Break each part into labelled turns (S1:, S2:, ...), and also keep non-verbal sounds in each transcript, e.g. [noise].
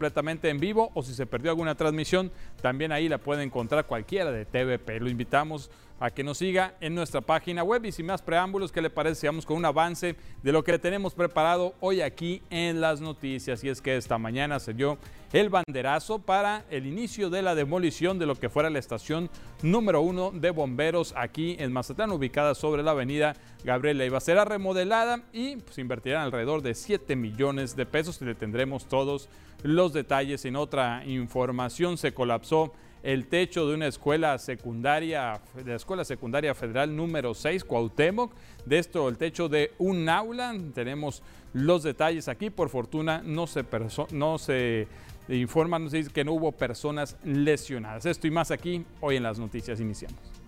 S1: completamente en vivo o si se perdió alguna transmisión, también ahí la puede encontrar cualquiera de TVP. Lo invitamos a que nos siga en nuestra página web y sin más preámbulos, ¿qué le parece? Vamos con un avance de lo que tenemos preparado hoy aquí en las noticias. Y es que esta mañana se dio el banderazo para el inicio de la demolición de lo que fuera la estación número uno de bomberos aquí en Mazatlán, ubicada sobre la avenida Gabriel Leiva. Será remodelada y pues, invertirá alrededor de 7 millones de pesos y le tendremos todos los detalles. En otra información se colapsó el techo de una escuela secundaria, de la Escuela Secundaria Federal número 6, Cuauhtémoc. De esto, el techo de un aula. Tenemos los detalles aquí. Por fortuna, no se, no se informa, no se dice que no hubo personas lesionadas. Esto y más aquí, hoy en las noticias iniciamos.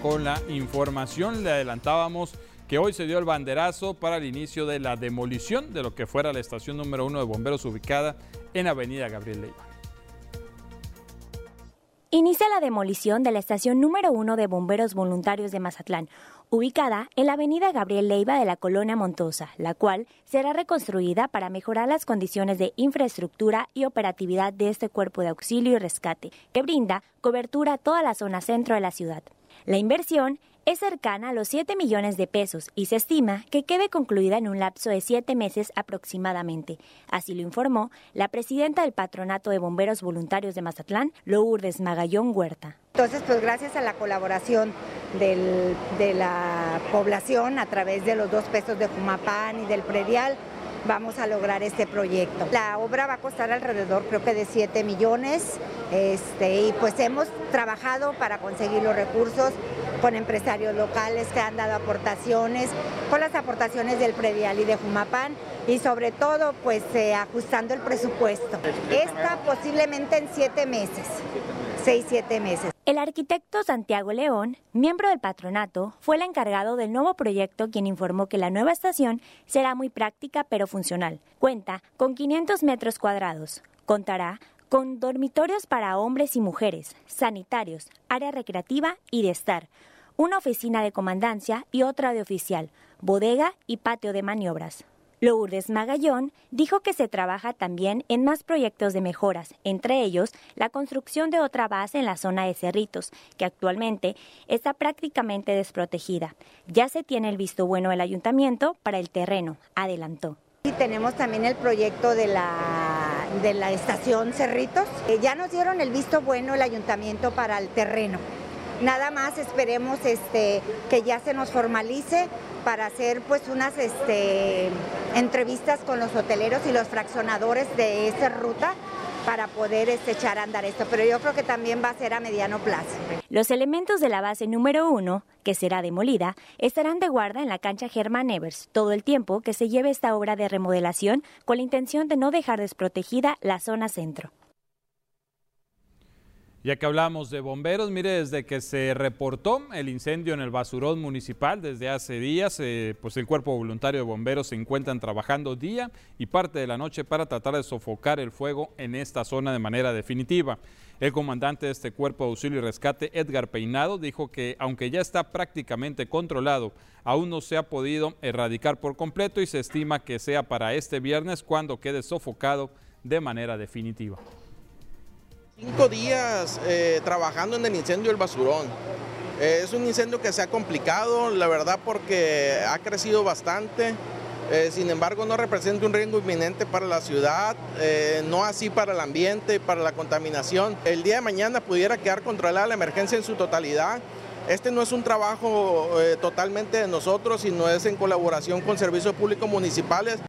S1: Con la información. Le adelantábamos que hoy se dio el banderazo para el inicio de la demolición de lo que fuera la estación número uno de bomberos ubicada en Avenida Gabriel Leiva.
S2: Inicia la demolición de la estación número uno de bomberos voluntarios de Mazatlán, ubicada en la avenida Gabriel Leiva de la colonia Montosa, la cual será reconstruida para mejorar las condiciones de infraestructura y operatividad de este cuerpo de auxilio y rescate, que brinda cobertura a toda la zona centro de la ciudad. La inversión es cercana a los 7 millones de pesos y se estima que quede concluida en un lapso de 7 meses aproximadamente. Así lo informó la presidenta del Patronato de Bomberos Voluntarios de Mazatlán, Lourdes Magallón Huerta.
S3: Entonces, pues gracias a la colaboración de la población a través de los dos pesos de Jumapán y del predial, vamos a lograr este proyecto. La obra va a costar alrededor creo que de 7 millones este, y pues hemos trabajado para conseguir los recursos con empresarios locales que han dado aportaciones, con las aportaciones del predial y de Jumapán y sobre todo pues eh, ajustando el presupuesto. Esta posiblemente en siete meses, seis, siete meses.
S2: El arquitecto Santiago León, miembro del patronato, fue el encargado del nuevo proyecto quien informó que la nueva estación será muy práctica pero funcional. Cuenta con 500 metros cuadrados. Contará con dormitorios para hombres y mujeres, sanitarios, área recreativa y de estar, una oficina de comandancia y otra de oficial, bodega y patio de maniobras. Lourdes Magallón dijo que se trabaja también en más proyectos de mejoras, entre ellos la construcción de otra base en la zona de Cerritos, que actualmente está prácticamente desprotegida. Ya se tiene el visto bueno del ayuntamiento para el terreno, adelantó.
S3: Y tenemos también el proyecto de la, de la estación Cerritos. Eh, ya nos dieron el visto bueno el ayuntamiento para el terreno. Nada más esperemos este, que ya se nos formalice para hacer pues unas este, entrevistas con los hoteleros y los fraccionadores de esa ruta para poder este, echar a andar esto, pero yo creo que también va a ser a mediano plazo.
S2: Los elementos de la base número uno, que será demolida, estarán de guarda en la cancha Germán Evers todo el tiempo que se lleve esta obra de remodelación con la intención de no dejar desprotegida la zona centro.
S1: Ya que hablamos de bomberos, mire, desde que se reportó el incendio en el basurón municipal desde hace días, eh, pues el cuerpo voluntario de bomberos se encuentran trabajando día y parte de la noche para tratar de sofocar el fuego en esta zona de manera definitiva. El comandante de este cuerpo de auxilio y rescate, Edgar Peinado, dijo que aunque ya está prácticamente controlado, aún no se ha podido erradicar por completo y se estima que sea para este viernes cuando quede sofocado de manera definitiva.
S4: Cinco días eh, trabajando en el incendio del basurón. Eh, es un incendio que se ha complicado, la verdad, porque ha crecido bastante. Eh, sin embargo, no representa un riesgo inminente para la ciudad, no así para el ambiente para la contaminación. El día de mañana pudiera quedar controlada la emergencia en su totalidad. Este no es un trabajo totalmente de nosotros, sino es en colaboración con servicios públicos municipales.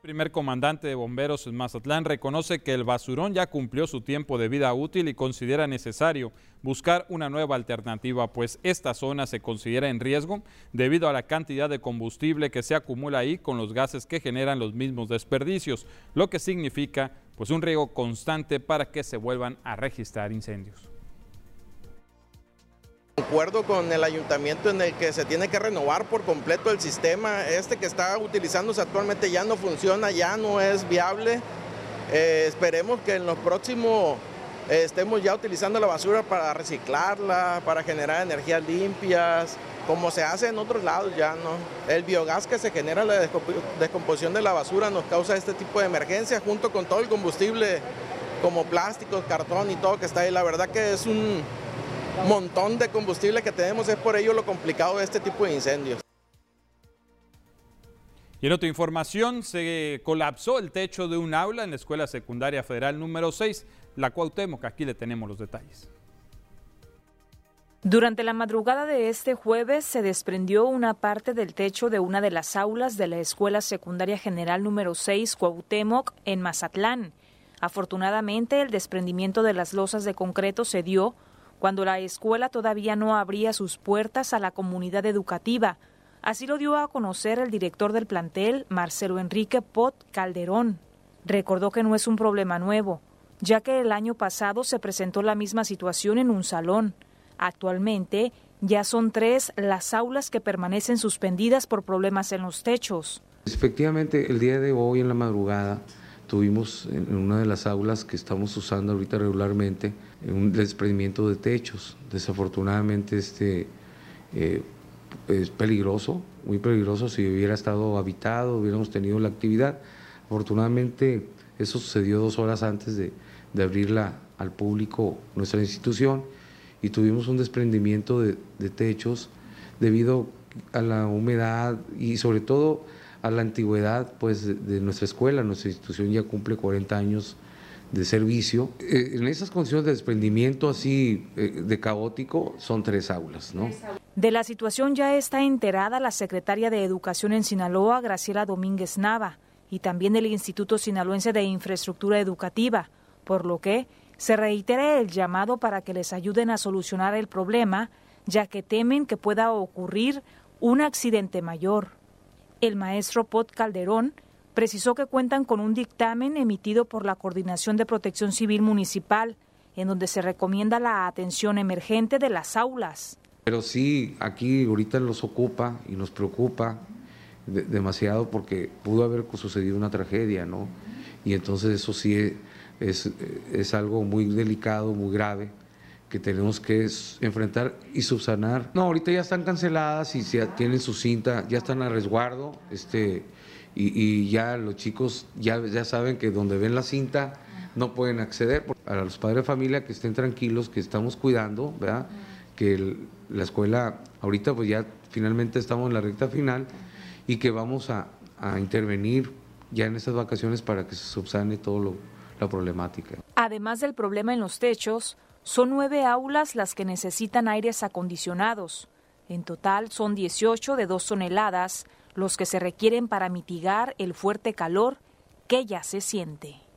S1: Primer comandante de bomberos en Mazatlán reconoce que el basurón ya cumplió su tiempo de vida útil y considera necesario buscar una nueva alternativa, pues esta zona se considera en riesgo debido a la cantidad de combustible que se acumula ahí con los gases que generan los mismos desperdicios, lo que significa pues un riesgo constante para que se vuelvan a registrar incendios.
S4: Acuerdo con el ayuntamiento en el que se tiene que renovar por completo el sistema. Este que está utilizándose actualmente ya no funciona, ya no es viable. Eh, esperemos que en los próximos eh, estemos ya utilizando la basura para reciclarla, para generar energías limpias, como se hace en otros lados ya, ¿no? El biogás que se genera la descomposición de la basura nos causa este tipo de emergencia junto con todo el combustible como plásticos, cartón y todo que está ahí. La verdad que es un, montón de combustible que tenemos, es por ello lo complicado de este tipo de incendios.
S1: Y en otra información, se colapsó el techo de un aula en la Escuela Secundaria Federal número 6, la Cuauhtémoc. Aquí le tenemos los detalles.
S5: Durante la madrugada de este jueves se desprendió una parte del techo de una de las aulas de la Escuela Secundaria General número 6 Cuauhtémoc en Mazatlán. Afortunadamente, el desprendimiento de las losas de concreto se dio cuando la escuela todavía no abría sus puertas a la comunidad educativa. Así lo dio a conocer el director del plantel, Marcelo Enrique Pot Calderón. Recordó que no es un problema nuevo, ya que el año pasado se presentó la misma situación en un salón. Actualmente ya son tres las aulas que permanecen suspendidas por problemas en los techos.
S6: Efectivamente, el día de hoy en la madrugada tuvimos en una de las aulas que estamos usando ahorita regularmente un desprendimiento de techos. Desafortunadamente este eh, es peligroso, muy peligroso. Si hubiera estado habitado, hubiéramos tenido la actividad. Afortunadamente eso sucedió dos horas antes de, de abrirla al público nuestra institución y tuvimos un desprendimiento de, de techos debido a la humedad y sobre todo a la antigüedad pues, de nuestra escuela. Nuestra institución ya cumple 40 años de servicio. Eh, en esas condiciones de desprendimiento así eh, de caótico son tres aulas, ¿no?
S5: De la situación ya está enterada la secretaria de Educación en Sinaloa, Graciela Domínguez Nava, y también el Instituto Sinaloense de Infraestructura Educativa, por lo que se reitera el llamado para que les ayuden a solucionar el problema, ya que temen que pueda ocurrir un accidente mayor. El maestro Pot Calderón precisó que cuentan con un dictamen emitido por la Coordinación de Protección Civil Municipal, en donde se recomienda la atención emergente de las aulas.
S6: Pero sí, aquí ahorita nos ocupa y nos preocupa demasiado porque pudo haber sucedido una tragedia, ¿no? Y entonces eso sí es, es algo muy delicado, muy grave que tenemos que enfrentar y subsanar. No, ahorita ya están canceladas y ya tienen su cinta, ya están a resguardo, este, y, ya los chicos ya, ya saben que donde ven la cinta no pueden acceder. A los padres de familia que estén tranquilos, que estamos cuidando, ¿verdad? Que la escuela, ahorita pues ya finalmente estamos en la recta final y que vamos a, a intervenir ya en estas vacaciones para que se subsane toda la problemática.
S5: Además del problema en los techos, son nueve aulas las que necesitan aires acondicionados. En total son 18 de dos toneladas los que se requieren para mitigar el fuerte calor que ya se siente.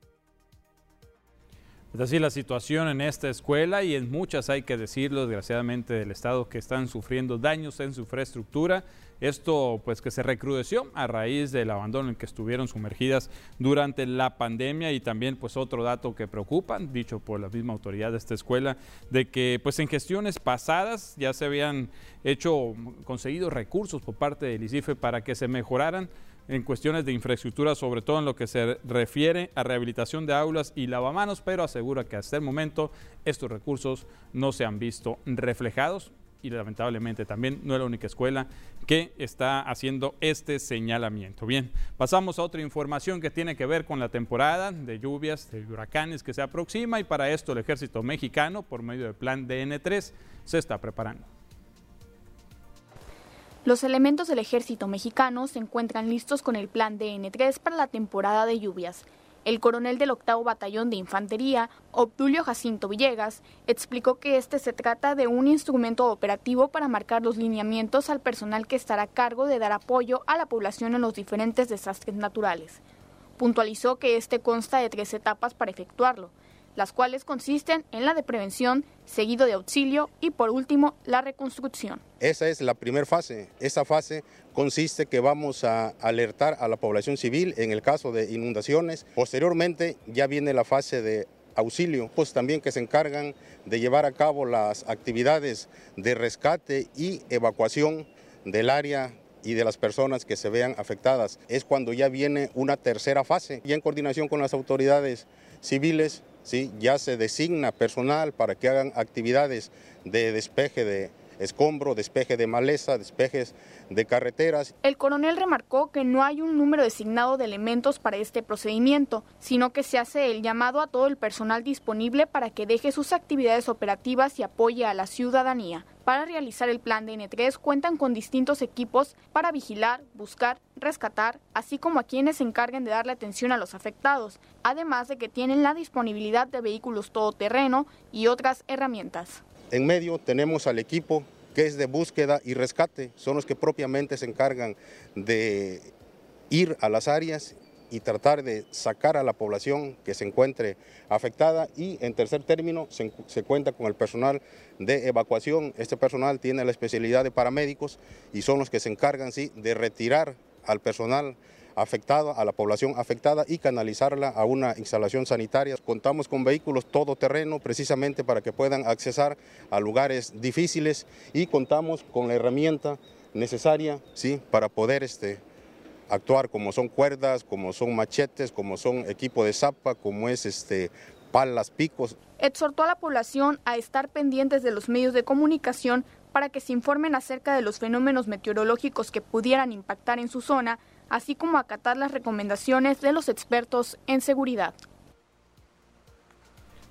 S1: Es así la situación en esta escuela y en muchas hay que decirlo, desgraciadamente, del Estado que están sufriendo daños en su infraestructura. Esto pues que se recrudeció a raíz del abandono en que estuvieron sumergidas durante la pandemia y también pues otro dato que preocupa, dicho por la misma autoridad de esta escuela, de que pues en gestiones pasadas ya se habían hecho, conseguido recursos por parte del ICIFE para que se mejoraran en cuestiones de infraestructura, sobre todo en lo que se refiere a rehabilitación de aulas y lavamanos, pero asegura que hasta el momento estos recursos no se han visto reflejados y lamentablemente también no es la única escuela que está haciendo este señalamiento. Bien, pasamos a otra información que tiene que ver con la temporada de lluvias, de huracanes que se aproxima y para esto el ejército mexicano, por medio del plan DN3, se está preparando.
S7: Los elementos del ejército mexicano se encuentran listos con el plan DN3 para la temporada de lluvias. El coronel del octavo batallón de infantería, Obdulio Jacinto Villegas, explicó que este se trata de un instrumento operativo para marcar los lineamientos al personal que estará a cargo de dar apoyo a la población en los diferentes desastres naturales. Puntualizó que este consta de tres etapas para efectuarlo, las cuales consisten en la de prevención, seguido de auxilio y por último la reconstrucción.
S8: Esa es la primera fase. Esa fase consiste que vamos a alertar a la población civil en el caso de inundaciones. Posteriormente ya viene la fase de auxilio, pues también que se encargan de llevar a cabo las actividades de rescate y evacuación del área y de las personas que se vean afectadas. Es cuando ya viene una tercera fase, y en coordinación con las autoridades civiles, ¿sí? ya se designa personal para que hagan actividades de despeje de escombro, despeje de maleza, despejes de carreteras.
S7: El coronel remarcó que no hay un número designado de elementos para este procedimiento, sino que se hace el llamado a todo el personal disponible para que deje sus actividades operativas y apoye a la ciudadanía. Para realizar el plan de N3 cuentan con distintos equipos para vigilar, buscar, rescatar, así como a quienes se encarguen de darle atención a los afectados, además de que tienen la disponibilidad de vehículos todoterreno y otras herramientas.
S8: En medio tenemos al equipo que es de búsqueda y rescate, son los que propiamente se encargan de ir a las áreas y tratar de sacar a la población que se encuentre afectada y en tercer término se, cuenta con el personal de evacuación. Este personal tiene la especialidad de paramédicos y son los que se encargan sí, de retirar al personal afectada, a la población afectada y canalizarla a una instalación sanitaria. Contamos con vehículos todoterreno precisamente para que puedan accesar a lugares difíciles y contamos con la herramienta necesaria ¿sí? para poder este, actuar como son cuerdas, como son machetes, como son equipo de zapa, como es este, palas, picos.
S7: Exhortó a la población a estar pendientes de los medios de comunicación para que se informen acerca de los fenómenos meteorológicos que pudieran impactar en su zona así como acatar las recomendaciones de los expertos en seguridad.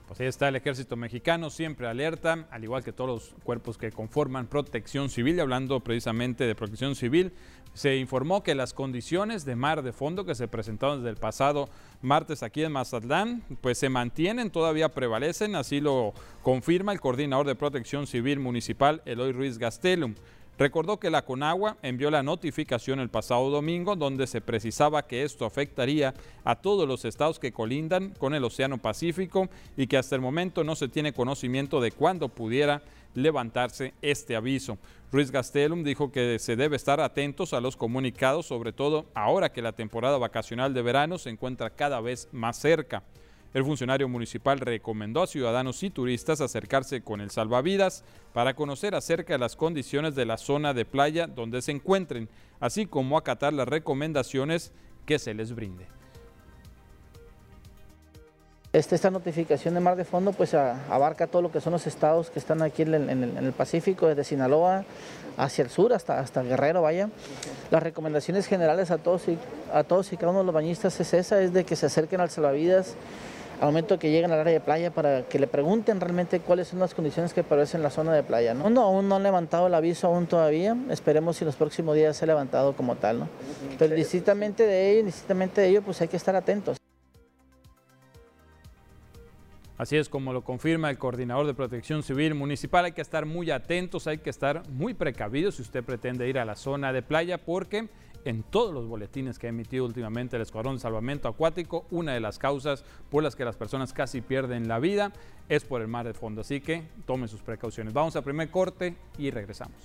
S1: Pues ahí está el ejército mexicano, siempre alerta, al igual que todos los cuerpos que conforman protección civil. hablando precisamente de protección civil, se informó que las condiciones de mar de fondo que se presentaron desde el pasado martes aquí en Mazatlán, pues se mantienen, todavía prevalecen, así lo confirma el coordinador de protección civil municipal, Eloy Ruiz Gastelum. Recordó que la Conagua envió la notificación el pasado domingo donde se precisaba que esto afectaría a todos los estados que colindan con el Océano Pacífico y que hasta el momento no se tiene conocimiento de cuándo pudiera levantarse este aviso. Ruiz Gastelum dijo que se debe estar atentos a los comunicados, sobre todo ahora que la temporada vacacional de verano se encuentra cada vez más cerca. El funcionario municipal recomendó a ciudadanos y turistas acercarse con el salvavidas para conocer acerca de las condiciones de la zona de playa donde se encuentren, así como acatar las recomendaciones que se les brinde.
S9: Este, esta notificación de mar de fondo pues abarca todo lo que son los estados que están aquí en el, Pacífico, desde Sinaloa hacia el sur hasta, hasta Guerrero, vaya. Las recomendaciones generales a todos, y, a todos y cada uno de los bañistas es esa, es de que se acerquen al salvavidas, al momento que lleguen al área de playa para que le pregunten realmente cuáles son las condiciones que aparecen en la zona de playa. ¿no? aún no han levantado el aviso aún todavía, esperemos si en los próximos días se ha levantado como tal. ¿no? Pero distintamente de ello, distintamente de ello, pues hay que estar atentos.
S1: Así es como lo confirma el coordinador de protección civil municipal. Hay que estar muy atentos, hay que estar muy precavidos si usted pretende ir a la zona de playa porque en todos los boletines que ha emitido últimamente el Escuadrón de Salvamento Acuático, una de las causas por las que las personas casi pierden la vida es por el mar de fondo. Así que tomen sus precauciones. Vamos a primer corte y regresamos.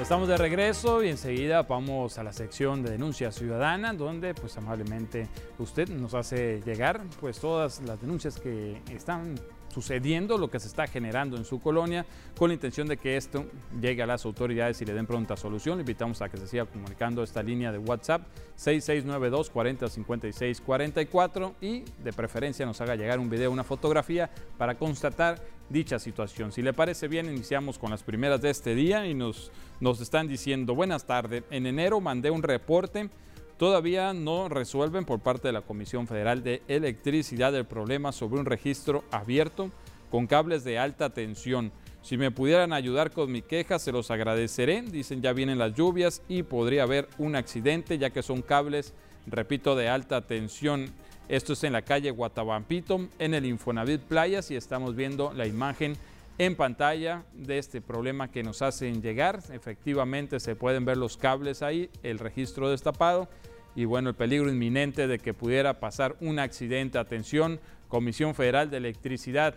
S1: Estamos de regreso y enseguida vamos a la sección de denuncia ciudadana, donde pues amablemente usted nos hace llegar pues todas las denuncias que están sucediendo, lo que se está generando en su colonia, con la intención de que esto llegue a las autoridades y le den pronta solución. Le invitamos a que se siga comunicando esta línea de WhatsApp 6692 40 56 44 y de preferencia nos haga llegar un video, una fotografía para constatar dicha situación. Si le parece bien, iniciamos con las primeras de este día y nos, nos están diciendo, buenas tardes, en enero mandé un reporte todavía no resuelven por parte de la Comisión Federal de Electricidad el problema sobre un registro abierto con cables de alta tensión. Si me pudieran ayudar con mi queja, se los agradeceré. Dicen ya vienen las lluvias y podría haber un accidente ya que son cables, repito, de alta tensión. Esto es en la calle Guatabampito, en el Infonavit Playas y estamos viendo la imagen en pantalla de este problema que nos hacen llegar. Efectivamente se pueden ver los cables ahí, el registro destapado y bueno, el peligro inminente de que pudiera pasar un accidente. Atención, Comisión Federal de Electricidad.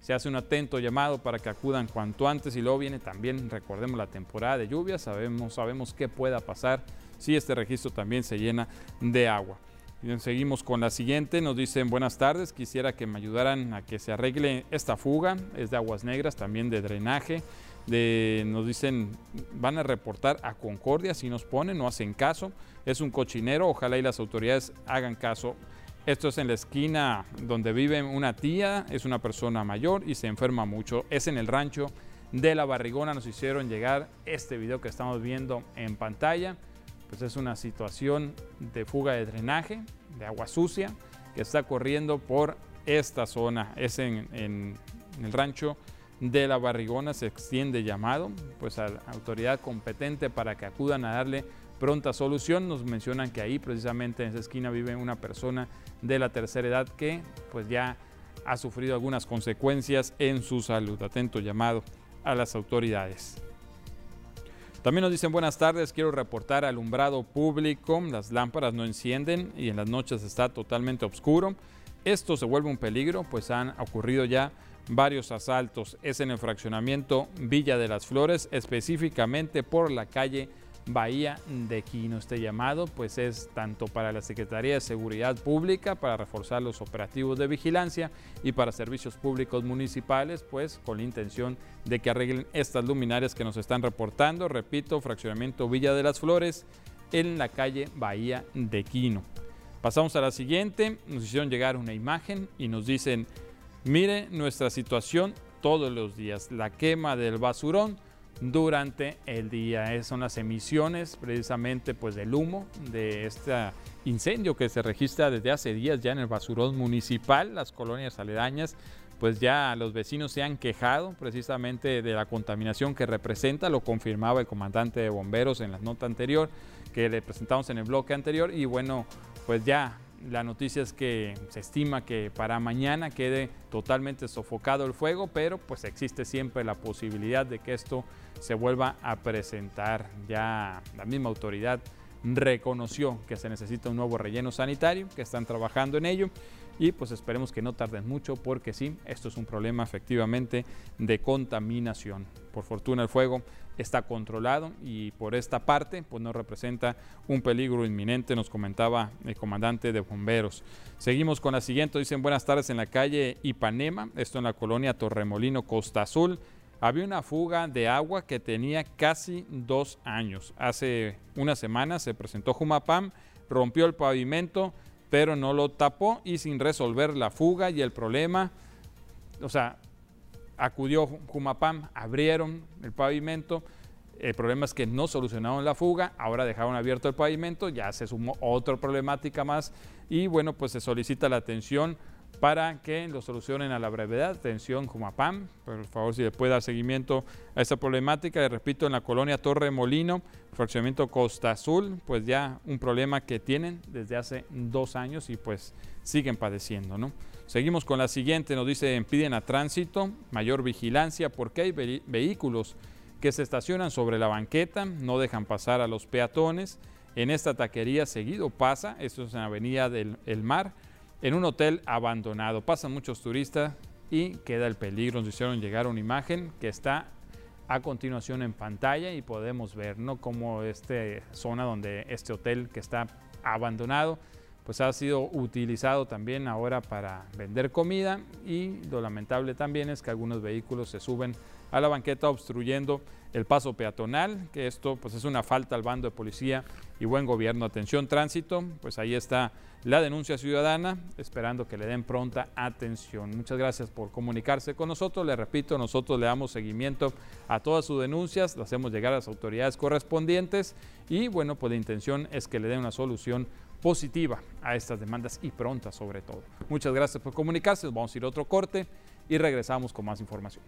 S1: Se hace un atento llamado para que acudan cuanto antes y luego viene también, recordemos, la temporada de lluvias. Sabemos, sabemos qué pueda pasar si este registro también se llena de agua. Seguimos con la siguiente. Nos dicen buenas tardes. Quisiera que me ayudaran a que se arregle esta fuga. Es de aguas negras, también de drenaje. De, nos dicen van a reportar a Concordia si nos ponen, no hacen caso. Es un cochinero. Ojalá y las autoridades hagan caso. Esto es en la esquina donde vive una tía. Es una persona mayor y se enferma mucho. Es en el rancho de la Barrigona. Nos hicieron llegar este video que estamos viendo en pantalla pues es una situación de fuga de drenaje, de agua sucia, que está corriendo por esta zona. Es en, el rancho de la Barrigona, se extiende llamado pues a la autoridad competente para que acudan a darle pronta solución. Nos mencionan que ahí precisamente en esa esquina vive una persona de la tercera edad que pues ya ha sufrido algunas consecuencias en su salud. Atento llamado a las autoridades. También nos dicen buenas tardes, quiero reportar alumbrado público, las lámparas no encienden y en las noches está totalmente oscuro. Esto se vuelve un peligro, pues han ocurrido ya varios asaltos. Es en el fraccionamiento Villa de las Flores, específicamente por la calle Bahía de Quino. Este llamado pues es tanto para la Secretaría de Seguridad Pública para reforzar los operativos de vigilancia y para servicios públicos municipales pues con la intención de que arreglen estas luminarias que nos están reportando. Repito, fraccionamiento Villa de las Flores en la calle Bahía de Quino. Pasamos a la siguiente, nos hicieron llegar una imagen y nos dicen, mire nuestra situación todos los días, la quema del basurón durante el día. Son las emisiones precisamente pues del humo de este incendio que se registra desde hace días ya en el basurón municipal, las colonias aledañas pues ya los vecinos se han quejado precisamente de la contaminación que representa, lo confirmaba el comandante de bomberos en la nota anterior que le presentamos en el bloque anterior. Y bueno, pues ya la noticia es que se estima que para mañana quede totalmente sofocado el fuego, pero pues existe siempre la posibilidad de que esto se vuelva a presentar. Ya la misma autoridad reconoció que se necesita un nuevo relleno sanitario, que están trabajando en ello y pues esperemos que no tarden mucho porque sí, esto es un problema efectivamente de contaminación. Por fortuna el fuego está controlado y por esta parte pues no representa un peligro inminente, nos comentaba el comandante de bomberos. Seguimos con la siguiente, dicen buenas tardes en la calle Ipanema, esto en la colonia Torremolino Costa Azul. Había una fuga de agua que tenía casi dos años. Hace una semana se presentó Jumapam, rompió el pavimento, pero no lo tapó y sin resolver la fuga y el problema, o sea, acudió Jumapam, abrieron el pavimento. El problema es que no solucionaron la fuga, ahora dejaron abierto el pavimento, ya se sumó otra problemática más y bueno, pues se solicita la atención para que lo solucionen a la brevedad. Atención, Jumapam, por favor, si le puede dar seguimiento a esta problemática. Le repito, en la colonia Torre Molino, fraccionamiento Costa Azul, pues ya un problema que tienen desde hace dos años y pues siguen padeciendo, ¿no? Seguimos con la siguiente, nos dice, piden a tránsito mayor vigilancia porque hay vehículos que se estacionan sobre la banqueta, no dejan pasar a los peatones. En esta taquería seguido pasa, esto es en la Avenida del Mar, en un hotel abandonado. Pasan muchos turistas y queda el peligro. Nos hicieron llegar una imagen que está a continuación en pantalla y podemos ver, ¿no? Como esta zona donde este hotel que está abandonado pues ha sido utilizado también ahora para vender comida y lo lamentable también es que algunos vehículos se suben a la banqueta obstruyendo el paso peatonal, que esto pues es una falta al bando de policía y buen gobierno. Atención tránsito, pues ahí está la denuncia ciudadana, esperando que le den pronta atención. Muchas gracias por comunicarse con nosotros. Le repito, nosotros le damos seguimiento a todas sus denuncias, las hacemos llegar a las autoridades correspondientes y bueno, pues la intención es que le den una solución positiva a estas demandas y pronta sobre todo. Muchas gracias por comunicarse, vamos a ir a otro corte y regresamos con más información.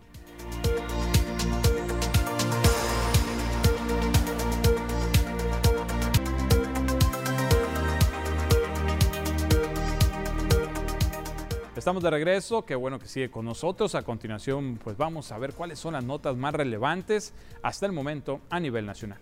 S1: Estamos de regreso, qué bueno que sigue con nosotros. A continuación, pues vamos a ver cuáles son las notas más relevantes hasta el momento a nivel nacional.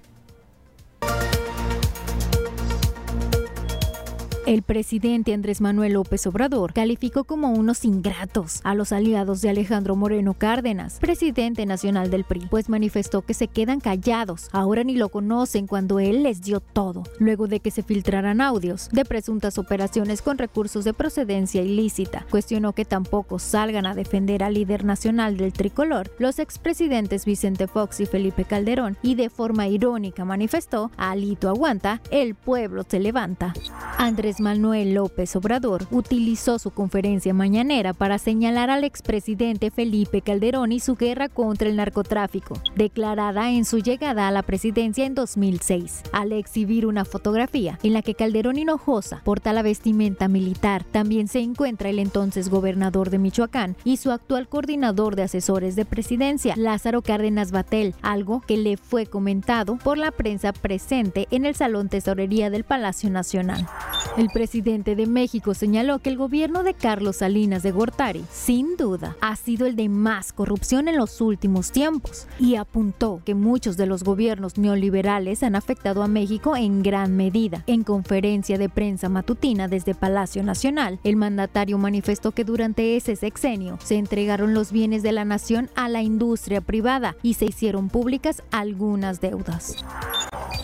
S10: El presidente Andrés Manuel López Obrador calificó como unos ingratos a los aliados de Alejandro Moreno Cárdenas, presidente nacional del PRI, pues manifestó que se quedan callados, ahora ni lo conocen cuando él les dio todo, luego de que se filtraran audios de presuntas operaciones con recursos de procedencia ilícita. Cuestionó que tampoco salgan a defender al líder nacional del tricolor, los expresidentes Vicente Fox y Felipe Calderón, y de forma irónica manifestó, Alito aguanta, el pueblo se levanta. Andrés Manuel López Obrador utilizó su conferencia mañanera para señalar al expresidente Felipe Calderón y su guerra contra el narcotráfico, declarada en su llegada a la presidencia en 2006, al exhibir una fotografía en la que Calderón Hinojosa porta la vestimenta militar. También se encuentra el entonces gobernador de Michoacán y su actual coordinador de asesores de presidencia, Lázaro Cárdenas Batel, algo que le fue comentado por la prensa presente en el Salón Tesorería del Palacio Nacional. El presidente de México señaló que el gobierno de Carlos Salinas de Gortari, sin duda, ha sido el de más corrupción en los últimos tiempos y apuntó que muchos de los gobiernos neoliberales han afectado a México en gran medida. En conferencia de prensa matutina desde Palacio Nacional, el mandatario manifestó que durante ese sexenio se entregaron los bienes de la nación a la industria privada y se hicieron públicas algunas deudas.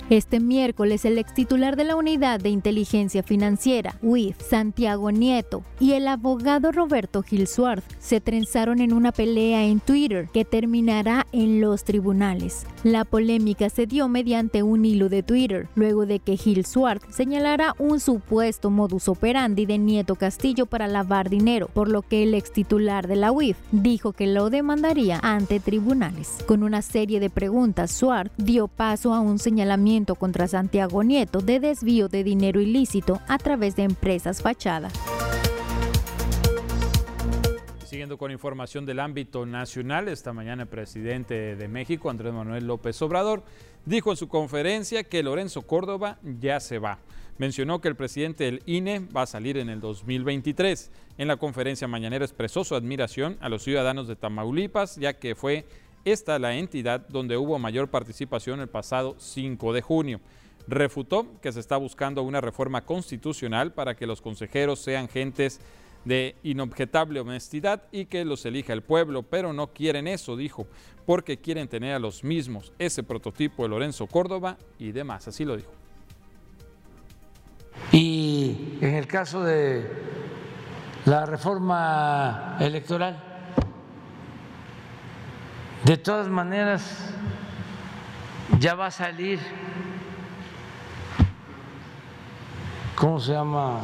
S10: Este miércoles, el ex titular de la Unidad de Inteligencia Financiera, UIF, Santiago Nieto, y el abogado Roberto Gil se trenzaron en una pelea en Twitter que terminará en los tribunales. La polémica se dio mediante un hilo de Twitter, luego de que Gil Suárez señalara un supuesto modus operandi de Nieto Castillo para lavar dinero, por lo que el ex titular de la UIF dijo que lo demandaría ante tribunales. Con una serie de preguntas, Suárez dio paso a un señalamiento contra Santiago Nieto de desvío de dinero ilícito a través de empresas fachada.
S1: Siguiendo con información del ámbito nacional, esta mañana el presidente de México, Andrés Manuel López Obrador, dijo en su conferencia que Lorenzo Córdoba ya se va. Mencionó que el presidente del INE va a salir en el 2023. En la conferencia mañanera expresó su admiración a los ciudadanos de Tamaulipas, ya que fue esta la entidad donde hubo mayor participación el pasado 5 de junio. Refutó que se está buscando una reforma constitucional para que los consejeros sean gentes de inobjetable honestidad y que los elija el pueblo, pero no quieren eso, dijo, porque quieren tener a los mismos, ese prototipo de Lorenzo Córdoba y demás, así lo dijo.
S11: Y en el caso de la reforma electoral, de todas maneras, ya va a salir, ¿cómo se llama?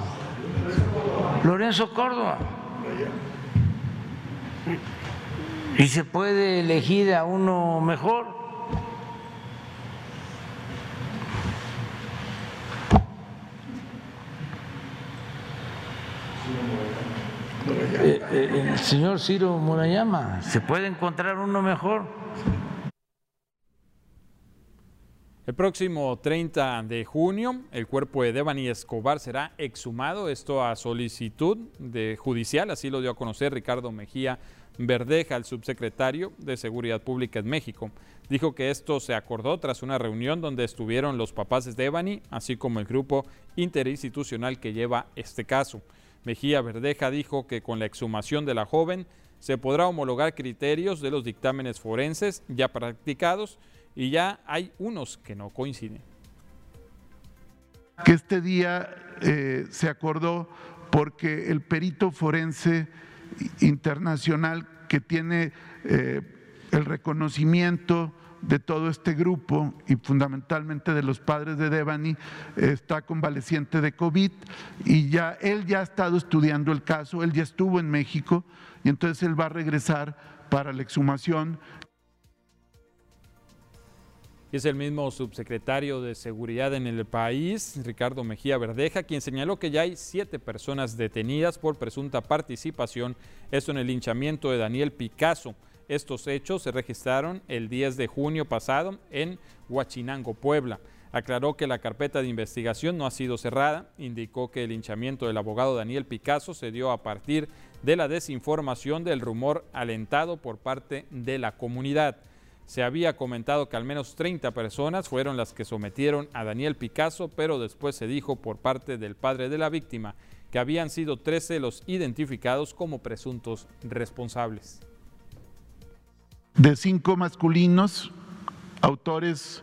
S11: Lorenzo Córdoba. Y se puede elegir a uno mejor. Eh, eh, el señor Ciro Murayama, ¿se puede encontrar uno mejor?
S1: El próximo 30 de junio, el cuerpo de Devani Escobar será exhumado, esto a solicitud de judicial, así lo dio a conocer Ricardo Mejía Verdeja, el subsecretario de Seguridad Pública en México. Dijo que esto se acordó tras una reunión donde estuvieron los papás de Devani, así como el grupo interinstitucional que lleva este caso. Mejía Verdeja dijo que con la exhumación de la joven se podrá homologar criterios de los dictámenes forenses ya practicados y ya hay unos que no coinciden.
S12: Que este día eh, se acordó porque el perito forense internacional que tiene eh, el reconocimiento de todo este grupo y fundamentalmente de los padres de Devani está convaleciente de COVID y ya él ya ha estado estudiando el caso, él ya estuvo en México y entonces él va a regresar para la exhumación.
S1: Es el mismo subsecretario de Seguridad en el país, Ricardo Mejía Verdeja, quien señaló que ya hay siete personas detenidas por presunta participación, esto en el linchamiento de Daniel Picasso. Estos hechos se registraron el 10 de junio pasado en Huachinango, Puebla. Aclaró que la carpeta de investigación no ha sido cerrada, indicó que el linchamiento del abogado Daniel Picasso se dio a partir de la desinformación del rumor alentado por parte de la comunidad. Se había comentado que al menos 30 personas fueron las que sometieron a Daniel Picasso, pero después se dijo por parte del padre de la víctima que habían sido 13 los identificados como presuntos responsables.
S12: De cinco masculinos, autores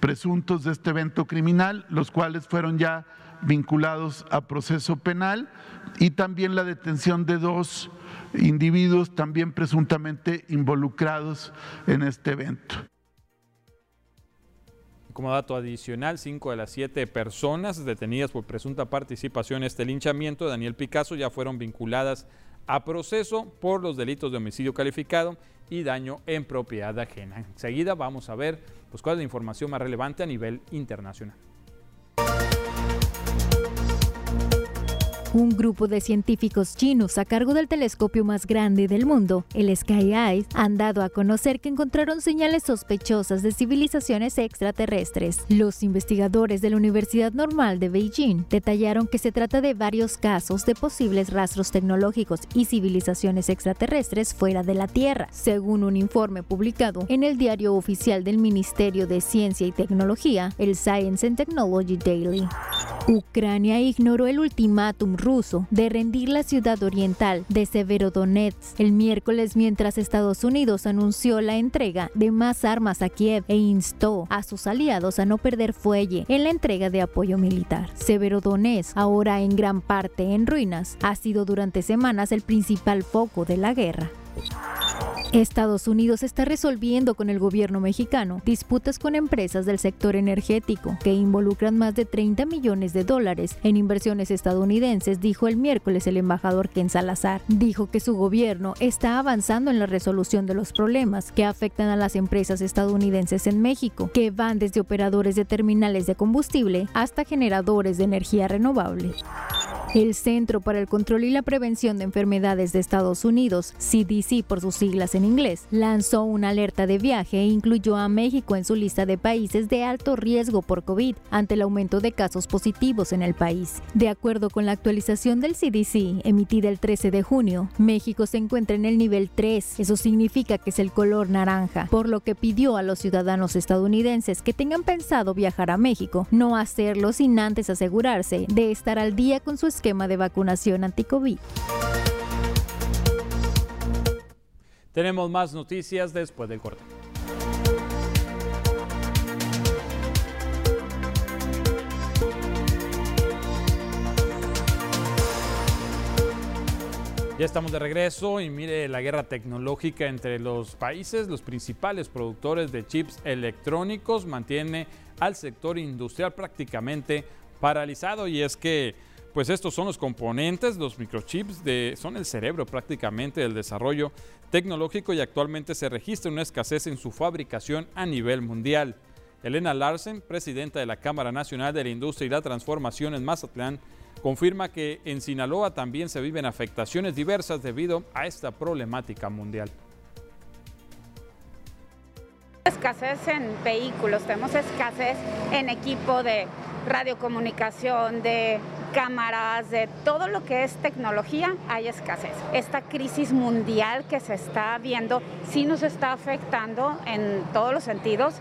S12: presuntos de este evento criminal, los cuales fueron ya vinculados a proceso penal y también la detención de dos individuos también presuntamente involucrados en este evento.
S1: Como dato adicional, cinco de las siete personas detenidas por presunta participación en este linchamiento de Daniel Picasso ya fueron vinculadas a proceso por los delitos de homicidio calificado y daño en propiedad ajena. Enseguida vamos a ver pues, cuál es la información más relevante a nivel internacional.
S10: Un grupo de científicos chinos a cargo del telescopio más grande del mundo, el Sky Eyes, han dado a conocer que encontraron señales sospechosas de civilizaciones extraterrestres. Los investigadores de la Universidad Normal de Beijing detallaron que se trata de varios casos de posibles rastros tecnológicos y civilizaciones extraterrestres fuera de la Tierra, según un informe publicado en el diario oficial del Ministerio de Ciencia y Tecnología, el Science and Technology Daily. Ucrania ignoró el ultimátum ruso de rendir la ciudad oriental de Severodonetsk el miércoles mientras Estados Unidos anunció la entrega de más armas a Kiev e instó a sus aliados a no perder fuelle en la entrega de apoyo militar. Severodonetsk, ahora en gran parte en ruinas, ha sido durante semanas el principal foco de la guerra. Estados Unidos está resolviendo con el gobierno mexicano disputas con empresas del sector energético que involucran más de 30 millones de dólares en inversiones estadounidenses, dijo el miércoles el embajador Ken Salazar. Dijo que su gobierno está avanzando en la resolución de los problemas que afectan a las empresas estadounidenses en México, que van desde operadores de terminales de combustible hasta generadores de energía renovable. El Centro para el Control y la Prevención de Enfermedades de Estados Unidos, CDC por sus siglas en inglés, lanzó una alerta de viaje e incluyó a México en su lista de países de alto riesgo por COVID ante el aumento de casos positivos en el país. De acuerdo con la actualización del CDC emitida el 13 de junio, México se encuentra en el nivel 3, eso significa que es el color naranja, por lo que pidió a los ciudadanos estadounidenses que tengan pensado viajar a México no hacerlo sin antes asegurarse de estar al día con su esquema de vacunación anti-COVID.
S1: Tenemos más noticias después del corte. Ya estamos de regreso y mire la guerra tecnológica entre los países, los principales productores de chips electrónicos mantiene al sector industrial prácticamente paralizado y es que pues estos son los componentes, los microchips, de, son el cerebro prácticamente del desarrollo tecnológico y actualmente se registra una escasez en su fabricación a nivel mundial. Elena Larsen, presidenta de la Cámara Nacional de la Industria y la Transformación en Mazatlán, confirma que en Sinaloa también se viven afectaciones diversas debido a esta problemática mundial.
S13: Escasez en vehículos, tenemos escasez en equipo de radiocomunicación, de cámaras, de todo lo que es tecnología, hay escasez. Esta crisis mundial que se está viendo sí nos está afectando en todos los sentidos,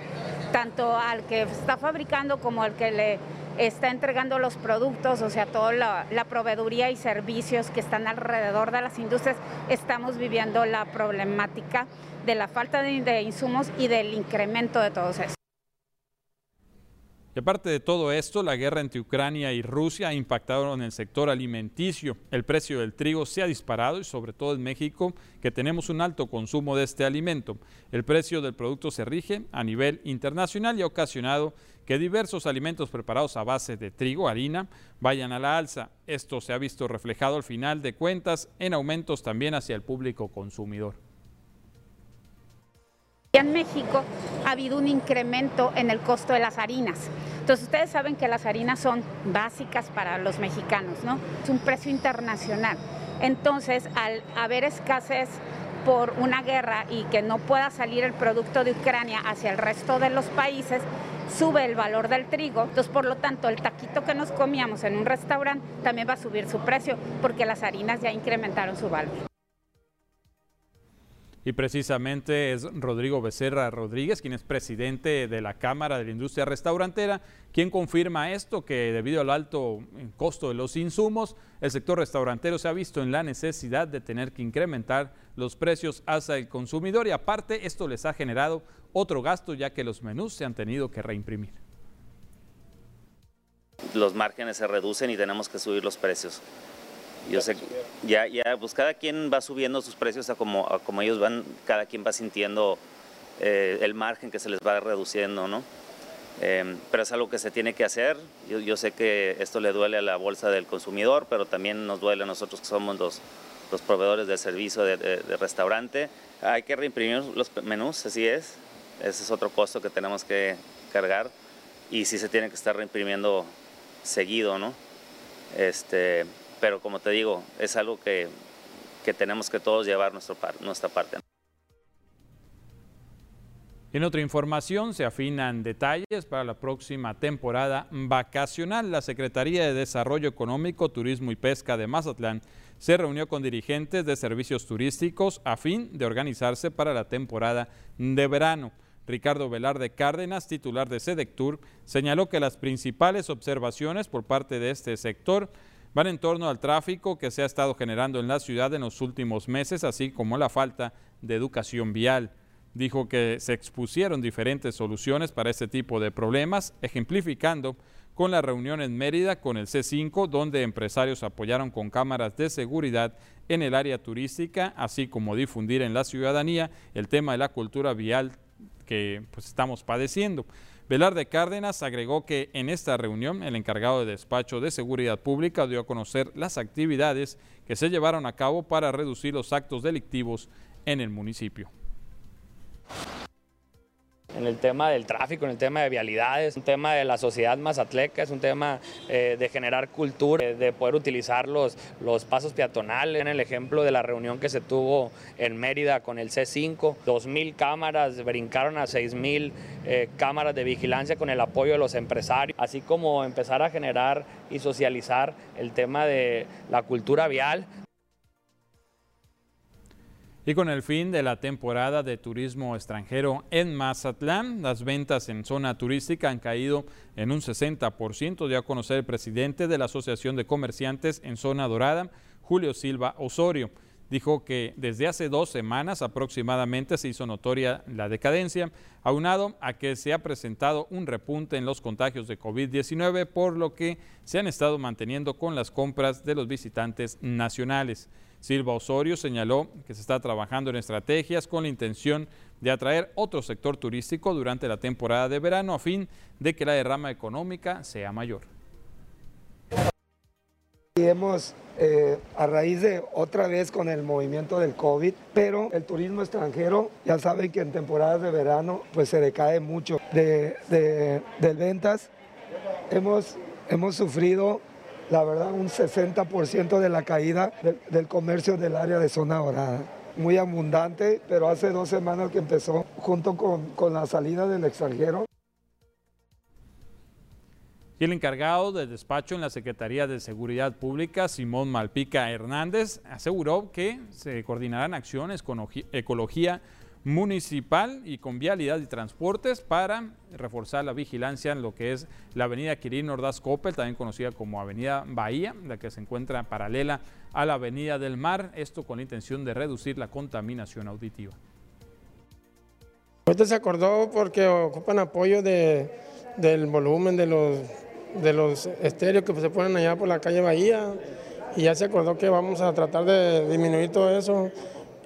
S13: tanto al que está fabricando como al que le está entregando los productos, o sea, toda la, la, proveeduría y servicios que están alrededor de las industrias, estamos viviendo la problemática de la falta de, de insumos y del incremento de todos eso.
S1: Y aparte de todo esto, la guerra entre Ucrania y Rusia ha impactado en el sector alimenticio. El precio del trigo se ha disparado y sobre todo en México, que tenemos un alto consumo de este alimento. El precio del producto se rige a nivel internacional y ha ocasionado que diversos alimentos preparados a base de trigo, harina, vayan a la alza. Esto se ha visto reflejado al final de cuentas en aumentos también hacia el público consumidor.
S13: En México ha habido un incremento en el costo de las harinas. Entonces ustedes saben que las harinas son básicas para los mexicanos, ¿no? Es un precio internacional. Entonces, al haber escasez por una guerra y que no pueda salir el producto de Ucrania hacia el resto de los países, sube el valor del trigo, entonces por lo tanto el taquito que nos comíamos en un restaurante también va a subir su precio porque las harinas ya incrementaron su valor.
S1: Y precisamente es Rodrigo Becerra Rodríguez, quien es presidente de la Cámara de la Industria Restaurantera, quien confirma esto, que debido al alto costo de los insumos, el sector restaurantero se ha visto en la necesidad de tener que incrementar los precios hacia el consumidor y aparte esto les ha generado otro gasto ya que los menús se han tenido que reimprimir.
S14: Los márgenes se reducen y tenemos que subir los precios. Yo sé, ya, ya, pues cada quien va subiendo sus precios a como, como ellos van, cada quien va sintiendo eh, el margen que se les va reduciendo, ¿no? Em, pero es algo que se tiene que hacer. Yo, yo, sé que esto le duele a la bolsa del consumidor, pero también nos duele a nosotros que somos los, los proveedores de servicio de, de, restaurante. Hay que reimprimir los menús, así es. Ese es otro costo que tenemos que cargar y sí se tiene que estar reimprimiendo seguido, ¿no? Este, pero como te digo, es algo que, que tenemos que todos llevar nuestra parte.
S1: En otra información, se afinan detalles para la próxima temporada vacacional. La Secretaría de Desarrollo Económico, Turismo y Pesca de Mazatlán se reunió con dirigentes de servicios turísticos a fin de organizarse para la temporada de verano. Ricardo Velarde Cárdenas, titular de SEDECTUR, señaló que las principales observaciones por parte de este sector van en torno al tráfico que se ha estado generando en la ciudad en los últimos meses, así como la falta de educación vial. Dijo que se expusieron diferentes soluciones para este tipo de problemas, ejemplificando con la reunión en Mérida con el C5, donde empresarios apoyaron con cámaras de seguridad en el área turística, así como difundir en la ciudadanía el tema de la cultura vial que pues, estamos padeciendo. Velarde Cárdenas agregó que en esta reunión el encargado de despacho de seguridad pública dio a conocer las actividades que se llevaron a cabo para reducir los actos delictivos en el municipio
S15: en el tema del tráfico, en el tema de vialidades, un tema de la sociedad mazatleca, es un tema eh, de generar cultura, de poder utilizar los, los pasos peatonales. En el ejemplo de la reunión que se tuvo en Mérida con el C5, 2.000 cámaras brincaron a 6.000 eh, cámaras de vigilancia con el apoyo de los empresarios, así como empezar a generar y socializar el tema de la cultura vial.
S1: Y con el fin de la temporada de turismo extranjero en Mazatlán, las ventas en zona turística han caído en un 60%, dio a conocer el presidente de la Asociación de Comerciantes en Zona Dorada, Julio Silva Osorio. Dijo que desde hace dos semanas aproximadamente se hizo notoria la decadencia, aunado a que se ha presentado un repunte en los contagios de COVID-19, por lo que se han estado manteniendo con las compras de los visitantes nacionales. Silva Osorio señaló que se está trabajando en estrategias con la intención de atraer otro sector turístico durante la temporada de verano a fin de que la derrama económica sea mayor.
S16: Y hemos, eh, a raíz de otra vez con el movimiento del COVID, pero el turismo extranjero, ya saben que en temporadas de verano pues se decae mucho de, de ventas. Hemos, hemos sufrido la verdad, un 60% de la caída del, comercio del área de zona dorada. Muy abundante, pero hace dos semanas que empezó junto con, con la salida del extranjero.
S1: Y el encargado del despacho en la Secretaría de Seguridad Pública, Simón Malpica Hernández, aseguró que se coordinarán acciones con ecología municipal y con vialidad y transportes para reforzar la vigilancia en lo que es la avenida Quirino Ordaz Coppel, también conocida como avenida Bahía, la que se encuentra paralela a la avenida del Mar, esto con la intención de reducir la contaminación auditiva.
S17: Esto se acordó porque ocupan apoyo de, del volumen de los, de los estéreos que se ponen allá por la calle Bahía y ya se acordó que vamos a tratar de disminuir todo eso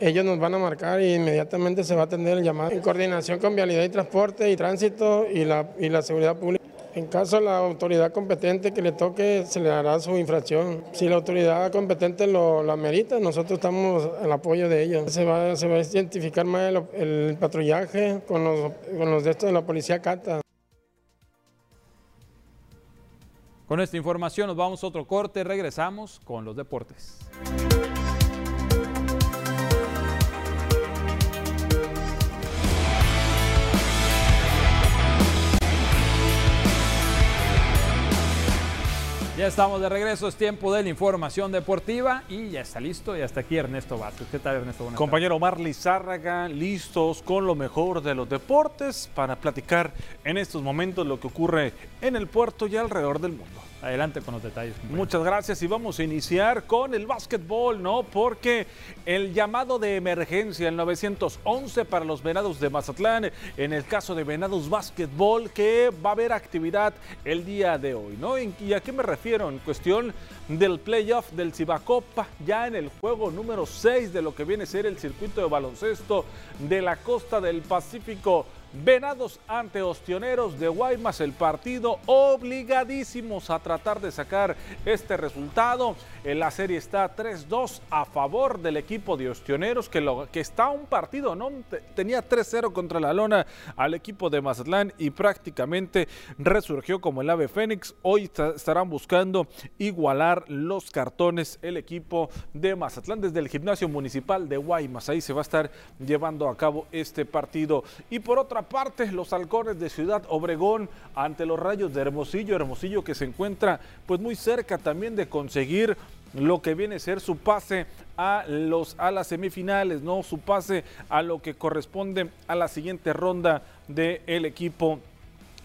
S17: ellos nos van a marcar y inmediatamente se va a atender el llamado en coordinación con Vialidad y Transporte y Tránsito y la, y la Seguridad Pública. En caso de la autoridad competente que le toque, se le hará su infracción. Si la autoridad competente lo, lo amerita, nosotros estamos al apoyo de ellos. Se va, se va a identificar más el, patrullaje con los, con los de estos de la policía Cata.
S1: Con esta información nos vamos a otro corte, regresamos con los deportes. Ya estamos de regreso, es tiempo de la información deportiva y ya está listo, y hasta aquí Ernesto Vázquez. ¿Qué tal Ernesto?
S18: Buenas Compañero Omar Lizárraga, listos con lo mejor de los deportes para platicar en estos momentos lo que ocurre en el puerto y alrededor del mundo.
S1: Adelante con los detalles.
S18: Muchas gracias y vamos a iniciar con el básquetbol, ¿no? Porque el llamado de emergencia, el 911 para los Venados de Mazatlán, en el caso de Venados Básquetbol, que va a haber actividad el día de hoy, ¿no? ¿Y a qué me refiero? En cuestión del playoff del Cibacopa, ya en el juego número 6 de lo que viene a ser el circuito de baloncesto de la costa del Pacífico. Venados ante Ostioneros de Guaymas, el partido obligadísimos a tratar de sacar este resultado. La serie está 3-2 a favor del equipo de Ostioneros, que, lo, que está un partido, ¿no? Tenía 3-0 contra la lona al equipo de Mazatlán y prácticamente resurgió como el ave Fénix. Hoy estarán buscando igualar los cartones el equipo de Mazatlán desde el gimnasio municipal de Guaymas. Ahí se va a estar llevando a cabo este partido. Y por otra parte, los halcones de Ciudad Obregón ante los rayos de Hermosillo, Hermosillo que se encuentra pues muy cerca también de conseguir lo que viene a ser su pase a los a las semifinales, no su pase a lo que corresponde a la siguiente ronda del equipo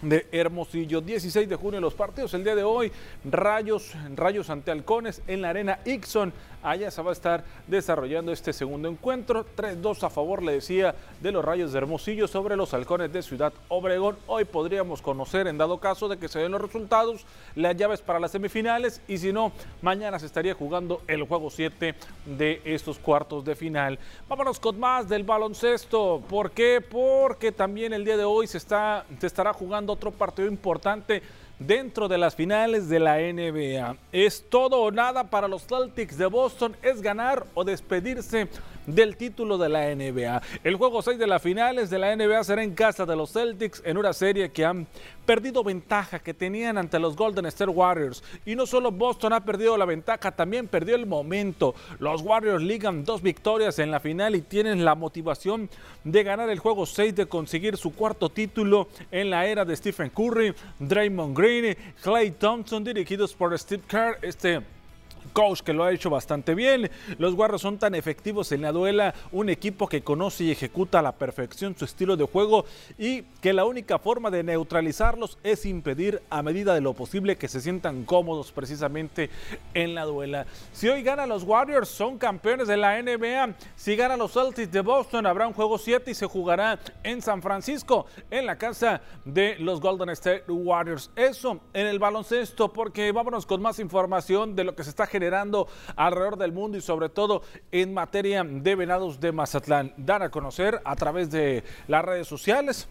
S18: de Hermosillo. 16 de junio los partidos. El día de hoy, Rayos, Rayos ante Halcones en la arena Ixon. Allá se va a estar desarrollando este segundo encuentro. 3-2 a favor, le decía, de los Rayos de Hermosillo sobre los Halcones de Ciudad Obregón. Hoy podríamos conocer, en dado caso de que se den los resultados, las llaves para las semifinales. Y si no, mañana se estaría jugando el juego 7 de estos cuartos de final. Vámonos con más del baloncesto. ¿Por qué? Porque también el día de hoy se, está, se estará jugando otro partido importante dentro de las finales de la NBA. Es todo o nada para los Celtics de Boston, es ganar o despedirse del título de la NBA. El juego 6 de las finales de la NBA será en casa de los Celtics en una serie que han perdido ventaja que tenían ante los Golden State Warriors. Y no solo Boston ha perdido la ventaja, también perdió el momento. Los Warriors ligan dos victorias en la final y tienen la motivación de ganar el juego 6, de conseguir su cuarto título en la era de Stephen Curry, Draymond Green, Clay Thompson, dirigidos por Steve Kerr. Este coach que lo ha hecho bastante bien. Los Warriors son tan efectivos en la duela, un equipo que conoce y ejecuta a la perfección su estilo de juego y que la única forma de neutralizarlos es impedir a medida de lo posible que se sientan cómodos precisamente en la duela. Si hoy ganan los Warriors, son campeones de la NBA. Si ganan los Celtics de Boston, habrá un juego 7 y se jugará en San Francisco, en la casa de los Golden State Warriors. Eso en el baloncesto, porque vámonos con más información de lo que se está generando generando alrededor del mundo y sobre todo en materia de venados de Mazatlán. Dar a conocer a través de las redes sociales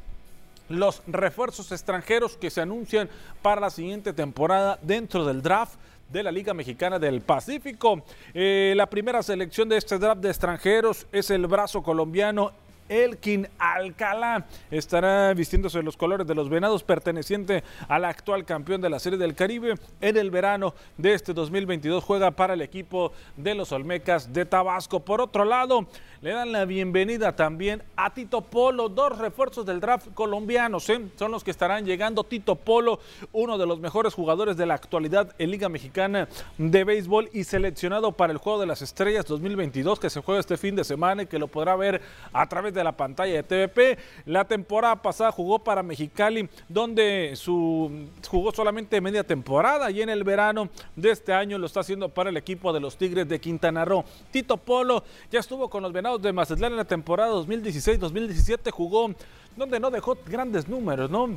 S18: los refuerzos extranjeros que se anuncian para la siguiente temporada dentro del draft de la Liga Mexicana del Pacífico. Eh, la primera selección de este draft de extranjeros es el brazo colombiano Elkin Alcalá estará vistiéndose los colores de los Venados, perteneciente al actual campeón de la Serie del Caribe. En el verano de este 2022 juega para el equipo de los Olmecas de Tabasco. Por otro lado, le dan la bienvenida también a Tito Polo, dos refuerzos del draft colombianos. Son los que estarán llegando. Tito Polo, uno de los mejores jugadores de la actualidad en Liga Mexicana de Béisbol y seleccionado para el Juego de las Estrellas 2022 que se juega este fin de semana y que lo podrá ver a través de la pantalla de TVP. La temporada pasada jugó para Mexicali, donde su, jugó solamente media temporada y en el verano de este año lo está haciendo para el equipo de los Tigres de Quintana Roo. Tito Polo ya estuvo con los Venados de Mazatlán en la temporada 2016-2017, jugó donde no dejó grandes números, ¿no?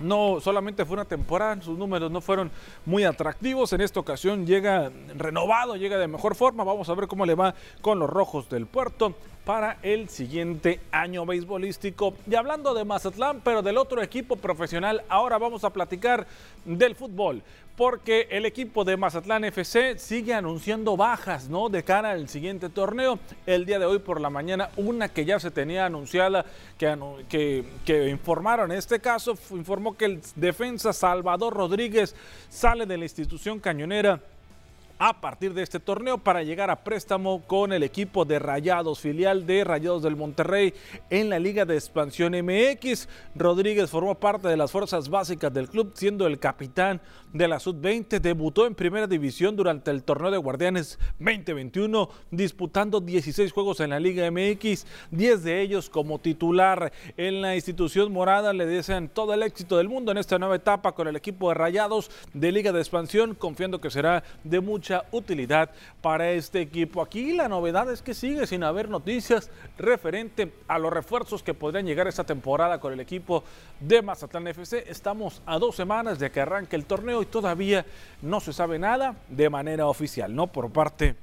S18: No solamente fue una temporada, sus números no fueron muy atractivos. En esta ocasión llega renovado, llega de mejor forma. Vamos a ver cómo le va con los rojos del puerto para el siguiente año beisbolístico. Y hablando de Mazatlán, pero del otro equipo profesional, ahora vamos a platicar del fútbol, porque el equipo de Mazatlán FC sigue anunciando bajas, ¿no? De cara al siguiente torneo. El día de hoy por la mañana, una que ya se tenía anunciada, que, que, que informaron en este caso, informó que el defensa Salvador Rodríguez sale de la institución cañonera a partir de este torneo para llegar a préstamo con el equipo de Rayados, filial de Rayados del Monterrey en la Liga de Expansión MX. Rodríguez formó parte de las fuerzas básicas del club, siendo el capitán de la Sub-20. Debutó en primera división durante el torneo de Guardianes 2021, disputando 16 juegos en la Liga MX, 10 de ellos como titular en la institución morada. Le desean todo el éxito del mundo en esta nueva etapa con el equipo de Rayados de Liga de Expansión, confiando que será de mucha utilidad para este equipo. Aquí la novedad es que sigue sin haber noticias referente a los refuerzos que podrían llegar esta temporada con el equipo de Mazatlán FC. Estamos a dos semanas de que arranque el torneo y todavía no se sabe nada de manera oficial, ¿no? Por parte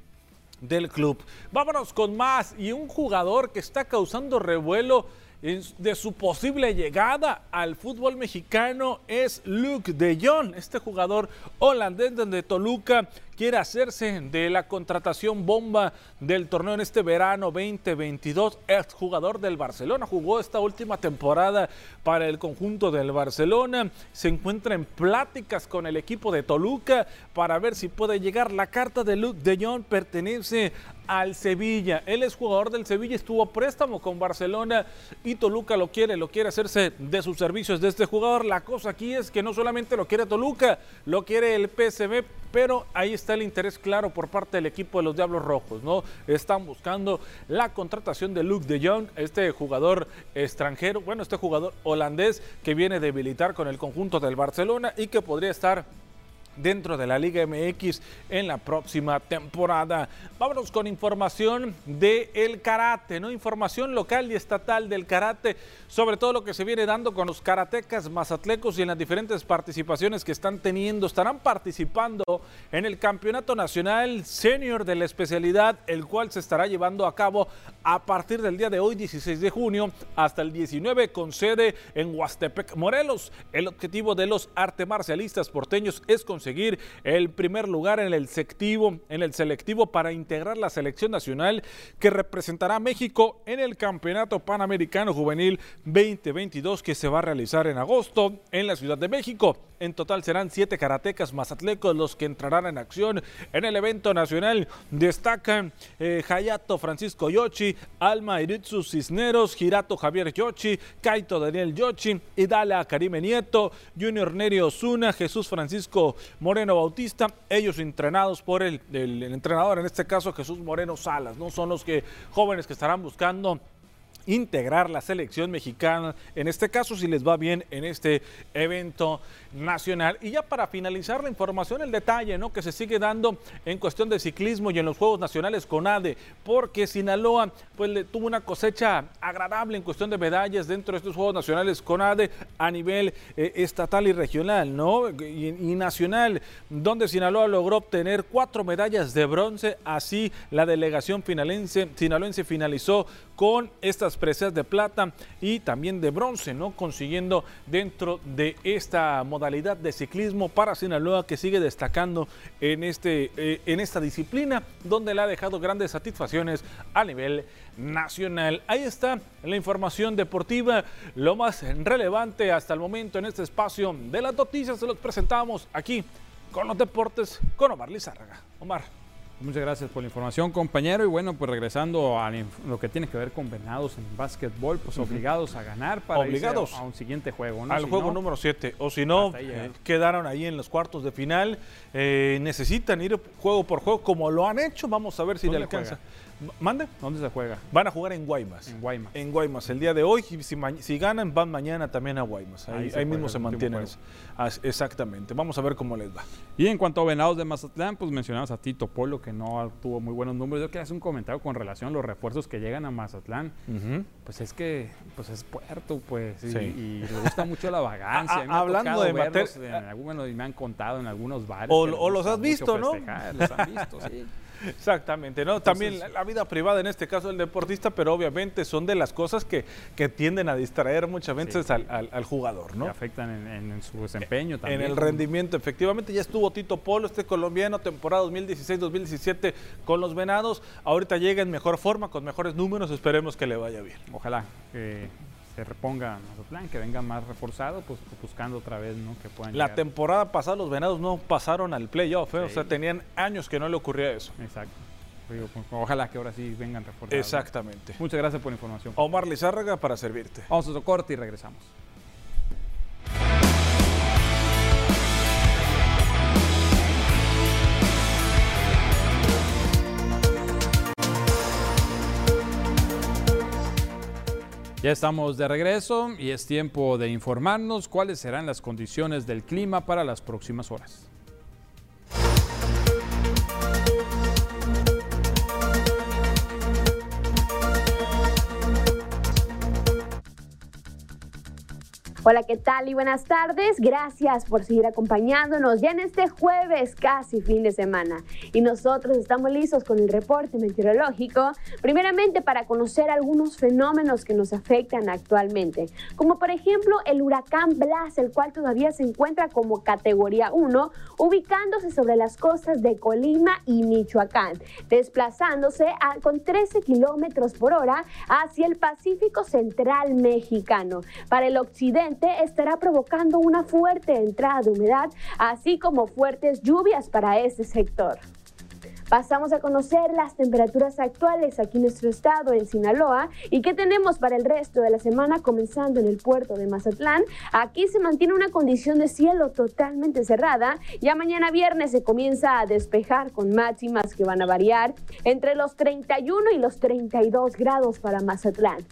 S18: del club. Vámonos con más y un jugador que está causando revuelo de su posible llegada al fútbol mexicano es Luke de Jong, este jugador holandés de Toluca quiere hacerse de la contratación bomba del torneo en este verano 2022. Es jugador del Barcelona, jugó esta última temporada para el conjunto del Barcelona. Se encuentra en pláticas con el equipo de Toluca para ver si puede llegar. La carta de Luke de Jong pertenece al Sevilla. Él es jugador del Sevilla, estuvo préstamo con Barcelona y Toluca lo quiere, lo quiere hacerse de sus servicios de este jugador. La cosa aquí es que no solamente lo quiere Toluca, lo quiere el PSV, pero ahí está el interés claro por parte del equipo de los Diablos Rojos, ¿no? Están buscando la contratación de Luke de Jong, este jugador extranjero, bueno, este jugador holandés que viene a debilitar con el conjunto del Barcelona y que podría estar dentro de la Liga MX en la próxima temporada. Vámonos con información del el karate, ¿no? Información local y estatal del karate, sobre todo lo que se viene dando con los karatecas mazatlecos y en las diferentes participaciones que están teniendo. Estarán participando en el Campeonato Nacional Senior de la especialidad, el cual se estará llevando a cabo a partir del día de hoy, 16 de junio, hasta el 19, con sede en Huastepec, Morelos. El objetivo de los arte marcialistas porteños es conseguir conseguir el primer lugar en el selectivo, en el selectivo para integrar la selección nacional que representará a México en el Campeonato Panamericano Juvenil 2022 que se va a realizar en agosto en la Ciudad de México. En total serán siete karatecas mazatlecos los que entrarán en acción en el evento nacional. Destacan eh, Hayato Francisco Yochi, Alma Iritsu Cisneros, Girato Javier Yochi, Kaito Daniel Yochi, Idala Karime Nieto, Junior Nerio Osuna, Jesús Francisco Moreno Bautista, ellos entrenados por el, entrenador, en este caso Jesús Moreno Salas, ¿no? Son los que jóvenes que estarán buscando integrar la selección mexicana, en este caso si les va bien en este evento nacional. Y ya para finalizar la información, el detalle ¿no? que se sigue dando en cuestión de ciclismo y en los Juegos Nacionales con ADE, porque Sinaloa pues, le, tuvo una cosecha agradable en cuestión de medallas dentro de estos Juegos Nacionales con ADE a nivel eh, estatal y regional ¿no? Y, y, nacional, donde Sinaloa logró obtener cuatro medallas de bronce, así la delegación finalense, sinaloense finalizó con estas preseas de plata y también de bronce, ¿no? Consiguiendo dentro de esta modalidad de ciclismo para Sinaloa que sigue destacando en, este, eh, en esta disciplina donde le ha dejado grandes satisfacciones a nivel nacional. Ahí está la información deportiva, lo más relevante hasta el momento en este espacio de las noticias se los presentamos aquí con los deportes con Omar Lizárraga. Omar.
S1: Muchas gracias por la información, compañero. Y bueno, pues regresando a lo que tiene que ver con Venados en básquetbol, pues obligados a ganar para
S18: obligados
S1: a, un siguiente juego. ¿no?
S18: Al
S1: si
S18: juego
S1: no,
S18: número 7. O si no, eh, quedaron ahí en los cuartos de final. Eh, necesitan ir juego por juego como lo han hecho. Vamos a ver si le alcanza.
S1: Juega?
S18: ¿Mande?
S1: ¿Dónde se juega?
S18: Van a jugar en Guaymas.
S1: En Guaymas.
S18: En Guaymas. El día de hoy, si, si ganan, van mañana también a Guaymas. Ahí, ahí, ahí mismo se mantienen. Exactamente. Vamos a ver cómo les va.
S1: Y en cuanto a Venados de Mazatlán, pues mencionabas a Tito Polo, que no tuvo muy buenos números. Yo quería hacer un comentario con relación a los refuerzos que llegan a Mazatlán. Uh -huh. Pues es que pues es puerto, pues. Y, sí. y le gusta mucho la [laughs] vagancia.
S18: A, hablando de
S1: y me han contado en algunos bares.
S18: O, o los has visto, ¿no?
S1: Los han visto, sí. [laughs]
S18: Exactamente, ¿no? Entonces, También la, la, vida privada, en este caso el deportista, pero obviamente son de las cosas que, que tienden a distraer muchas veces sí, al, al, al, jugador, ¿no?
S1: Que afectan en, en, en, su desempeño también.
S18: En el rendimiento, efectivamente. Ya estuvo Tito Polo, este colombiano, temporada 2016-2017 con los Venados. Ahorita llega en mejor forma, con mejores números. Esperemos que le vaya bien.
S1: Ojalá. Eh, se reponga Mazatlán, que venga más reforzado, pues buscando otra vez, ¿no? Que puedan
S18: La temporada pasada los Venados no pasaron al playoff, ¿eh? o sea, tenían años que no le ocurría eso.
S1: Exacto. Pues, ojalá que ahora sí vengan reforzados.
S18: Exactamente.
S1: Muchas gracias por la información.
S18: Omar Lizárraga para servirte.
S1: Vamos a corte y regresamos. Ya estamos de regreso y es tiempo de informarnos cuáles serán las condiciones del clima para las próximas horas.
S19: Hola, ¿qué tal y buenas tardes? Gracias por seguir acompañándonos ya en este jueves, casi fin de semana. Y nosotros estamos listos con el reporte meteorológico, primeramente para conocer algunos fenómenos que nos afectan actualmente, como por ejemplo el huracán Blas, el cual todavía se encuentra como categoría 1, ubicándose sobre las costas de Colima y Michoacán, desplazándose con 13 kilómetros por hora hacia el Pacífico Central Mexicano. Para el occidente, estará provocando una fuerte entrada de humedad, así como fuertes lluvias para este sector. Pasamos a conocer las temperaturas actuales aquí en nuestro estado, en Sinaloa, y qué tenemos para el resto de la semana, comenzando en el puerto de Mazatlán. Aquí se mantiene una condición de cielo totalmente cerrada. Ya mañana viernes se comienza a despejar con máximas que van a variar entre los 31 y los 32 grados para Mazatlán.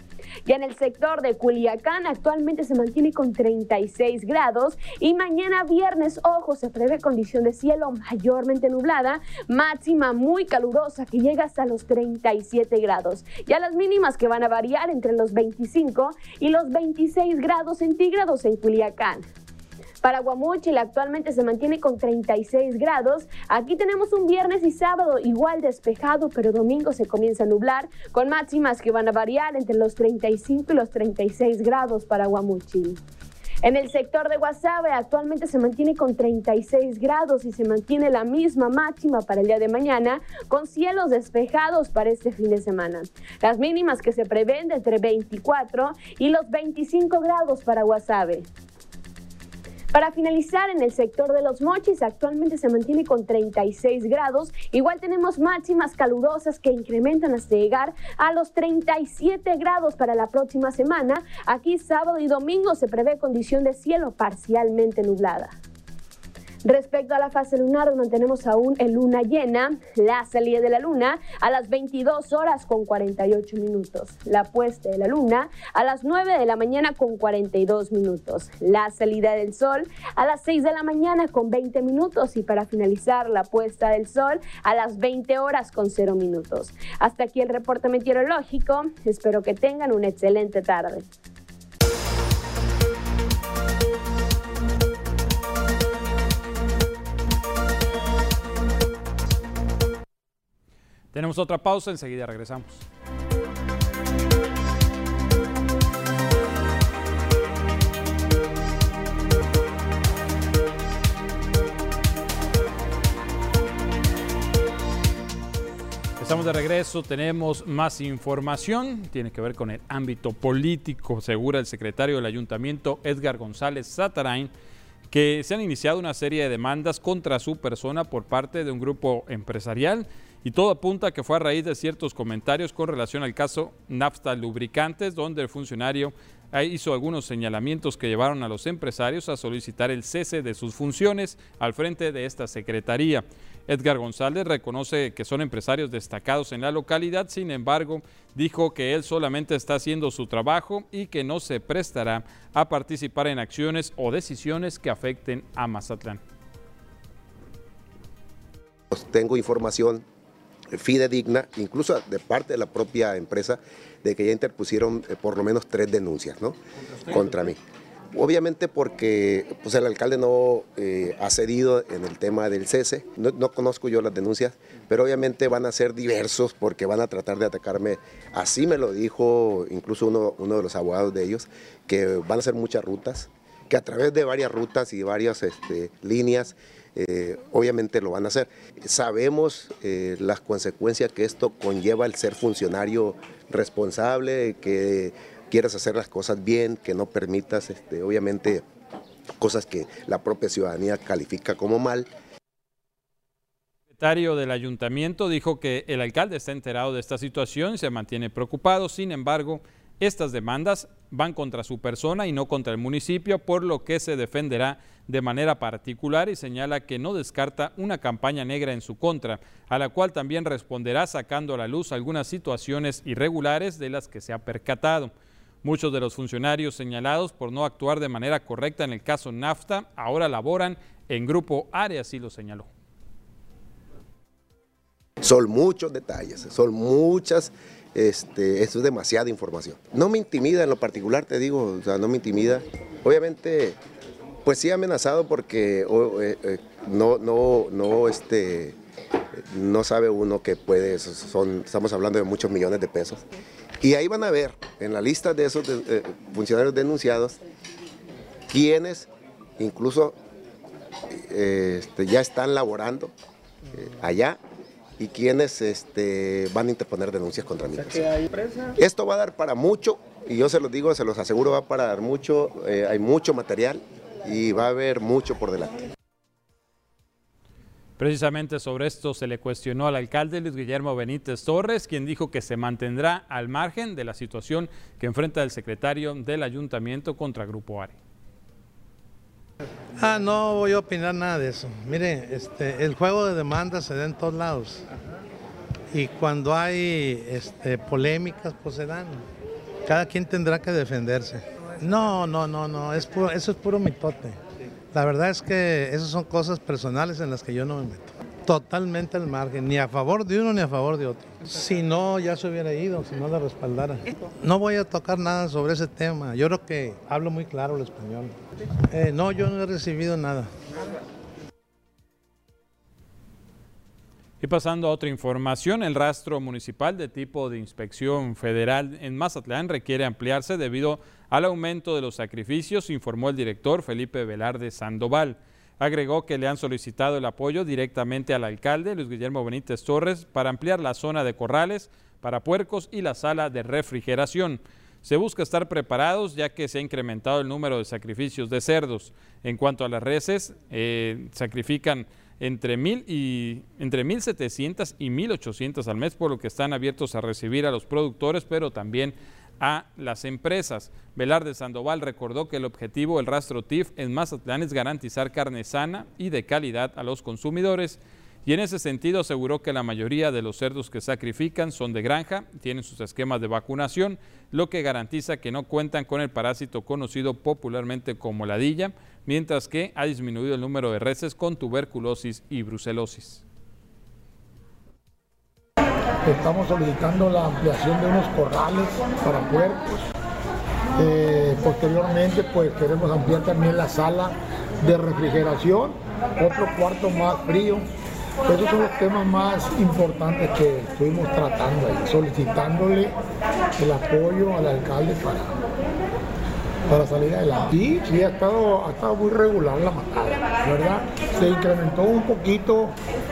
S19: Ya en el sector de Culiacán actualmente se mantiene con 36 grados y mañana viernes, ojo, se prevé condición de cielo mayormente nublada, máxima muy calurosa que llega hasta los 37 grados. Ya las mínimas que van a variar entre los 25 y los 26 grados centígrados en Culiacán. Para Guamúchil actualmente se mantiene con 36 grados. Aquí tenemos un viernes y sábado igual despejado, pero domingo se comienza a nublar con máximas que van a variar entre los 35 y los 36 grados para Guamúchil. En el sector de Guasave actualmente se mantiene con 36 grados y se mantiene la misma máxima para el día de mañana con cielos despejados para este fin de semana. Las mínimas que se prevén de entre 24 y los 25 grados para Guasave. Para finalizar, en el sector de los mochis actualmente se mantiene con 36 grados. Igual tenemos máximas calurosas que incrementan hasta llegar a los 37 grados para la próxima semana. Aquí sábado y domingo se prevé condición de cielo parcialmente nublada. Respecto a la fase lunar, mantenemos aún en luna llena, la salida de la luna a las 22 horas con 48 minutos, la puesta de la luna a las 9 de la mañana con 42 minutos, la salida del sol a las 6 de la mañana con 20 minutos y para finalizar la puesta del sol a las 20 horas con 0 minutos. Hasta aquí el reporte meteorológico, espero que tengan una excelente tarde.
S1: Tenemos otra pausa, enseguida regresamos. Estamos de regreso, tenemos más información, tiene que ver con el ámbito político, segura el secretario del ayuntamiento Edgar González Satarain, que se han iniciado una serie de demandas contra su persona por parte de un grupo empresarial y todo apunta a que fue a raíz de ciertos comentarios con relación al caso Nafta Lubricantes, donde el funcionario hizo algunos señalamientos que llevaron a los empresarios a solicitar el cese de sus funciones al frente de esta secretaría. Edgar González reconoce que son empresarios destacados en la localidad, sin embargo, dijo que él solamente está haciendo su trabajo y que no se prestará a participar en acciones o decisiones que afecten a Mazatlán.
S20: Tengo información fidedigna, incluso de parte de la propia empresa, de que ya interpusieron eh, por lo menos tres denuncias ¿no? contra mí. Obviamente porque pues, el alcalde no eh, ha cedido en el tema del cese, no, conozco yo las denuncias, pero obviamente van a ser diversos porque van a tratar de atacarme. Así me lo dijo incluso uno, uno de los abogados de ellos, que van a ser muchas rutas, que a través de varias rutas y varias este, líneas eh, obviamente lo van a hacer. Sabemos eh, las consecuencias que esto conlleva el ser funcionario responsable, que quieras hacer las cosas bien, que no permitas, este, obviamente, cosas que la propia ciudadanía califica como mal.
S1: El secretario del ayuntamiento dijo que el alcalde está enterado de esta situación y se mantiene preocupado, sin embargo, estas demandas van contra su persona y no contra el municipio, por lo que se defenderá de manera particular y señala que no descarta una campaña negra en su contra, a la cual también responderá sacando a la luz algunas situaciones irregulares de las que se ha percatado. Muchos de los funcionarios señalados por no actuar de manera correcta en el caso NAFTA ahora laboran en Grupo Área, así lo señaló.
S20: Son muchos detalles, son muchas este, eso es demasiada información. No me intimida en lo particular, te digo, o sea, no me intimida. Obviamente, pues sí amenazado porque eh, eh, no, no, no, este, no sabe uno que puede, estamos hablando de muchos millones de pesos. Y ahí van a ver, en la lista de esos eh, funcionarios denunciados, quienes incluso este, ya están laborando allá y quienes este, van a interponer denuncias contra mí. Esto va a dar para mucho, y yo se los digo, se los aseguro, va para dar mucho, eh, hay mucho material y va a haber mucho por delante.
S1: Precisamente sobre esto se le cuestionó al alcalde Luis Guillermo Benítez Torres, quien dijo que se mantendrá al margen de la situación que enfrenta el secretario del ayuntamiento contra Grupo ARE.
S21: Ah, no voy a opinar nada de eso. Mire, este, el juego de demandas se da en todos lados. Y cuando hay este, polémicas, pues se dan. Cada quien tendrá que defenderse. No, no, no, no, es eso es puro mitote. La verdad es que esas son cosas personales en las que yo no me meto totalmente al margen, ni a favor de uno ni a favor de otro. Si no, ya se hubiera ido, si no la respaldara. No voy a tocar nada sobre ese tema. Yo creo que hablo muy claro el español. Eh, no, yo no he recibido nada.
S1: Y pasando a otra información, el rastro municipal de tipo de inspección federal en Mazatlán requiere ampliarse debido al aumento de los sacrificios, informó el director Felipe Velarde Sandoval. Agregó que le han solicitado el apoyo directamente al alcalde Luis Guillermo Benítez Torres para ampliar la zona de corrales para puercos y la sala de refrigeración. Se busca estar preparados ya que se ha incrementado el número de sacrificios de cerdos. En cuanto a las reses, eh, sacrifican entre mil y entre 1.700 y 1.800 al mes, por lo que están abiertos a recibir a los productores, pero también a las empresas. Velarde Sandoval recordó que el objetivo del rastro TIF en Mazatlán es garantizar carne sana y de calidad a los consumidores y en ese sentido aseguró que la mayoría de los cerdos que sacrifican son de granja, tienen sus esquemas de vacunación, lo que garantiza que no cuentan con el parásito conocido popularmente como ladilla, mientras que ha disminuido el número de reses con tuberculosis y brucelosis.
S22: Estamos solicitando la ampliación de unos corrales para puercos. Eh, posteriormente, pues queremos ampliar también la sala de refrigeración, otro cuarto más frío. Esos son los temas más importantes que estuvimos tratando ahí, solicitándole el apoyo al alcalde para, para salir adelante. Sí, sí, ha estado, ha estado muy regular la matada, ¿verdad? Se incrementó un poquito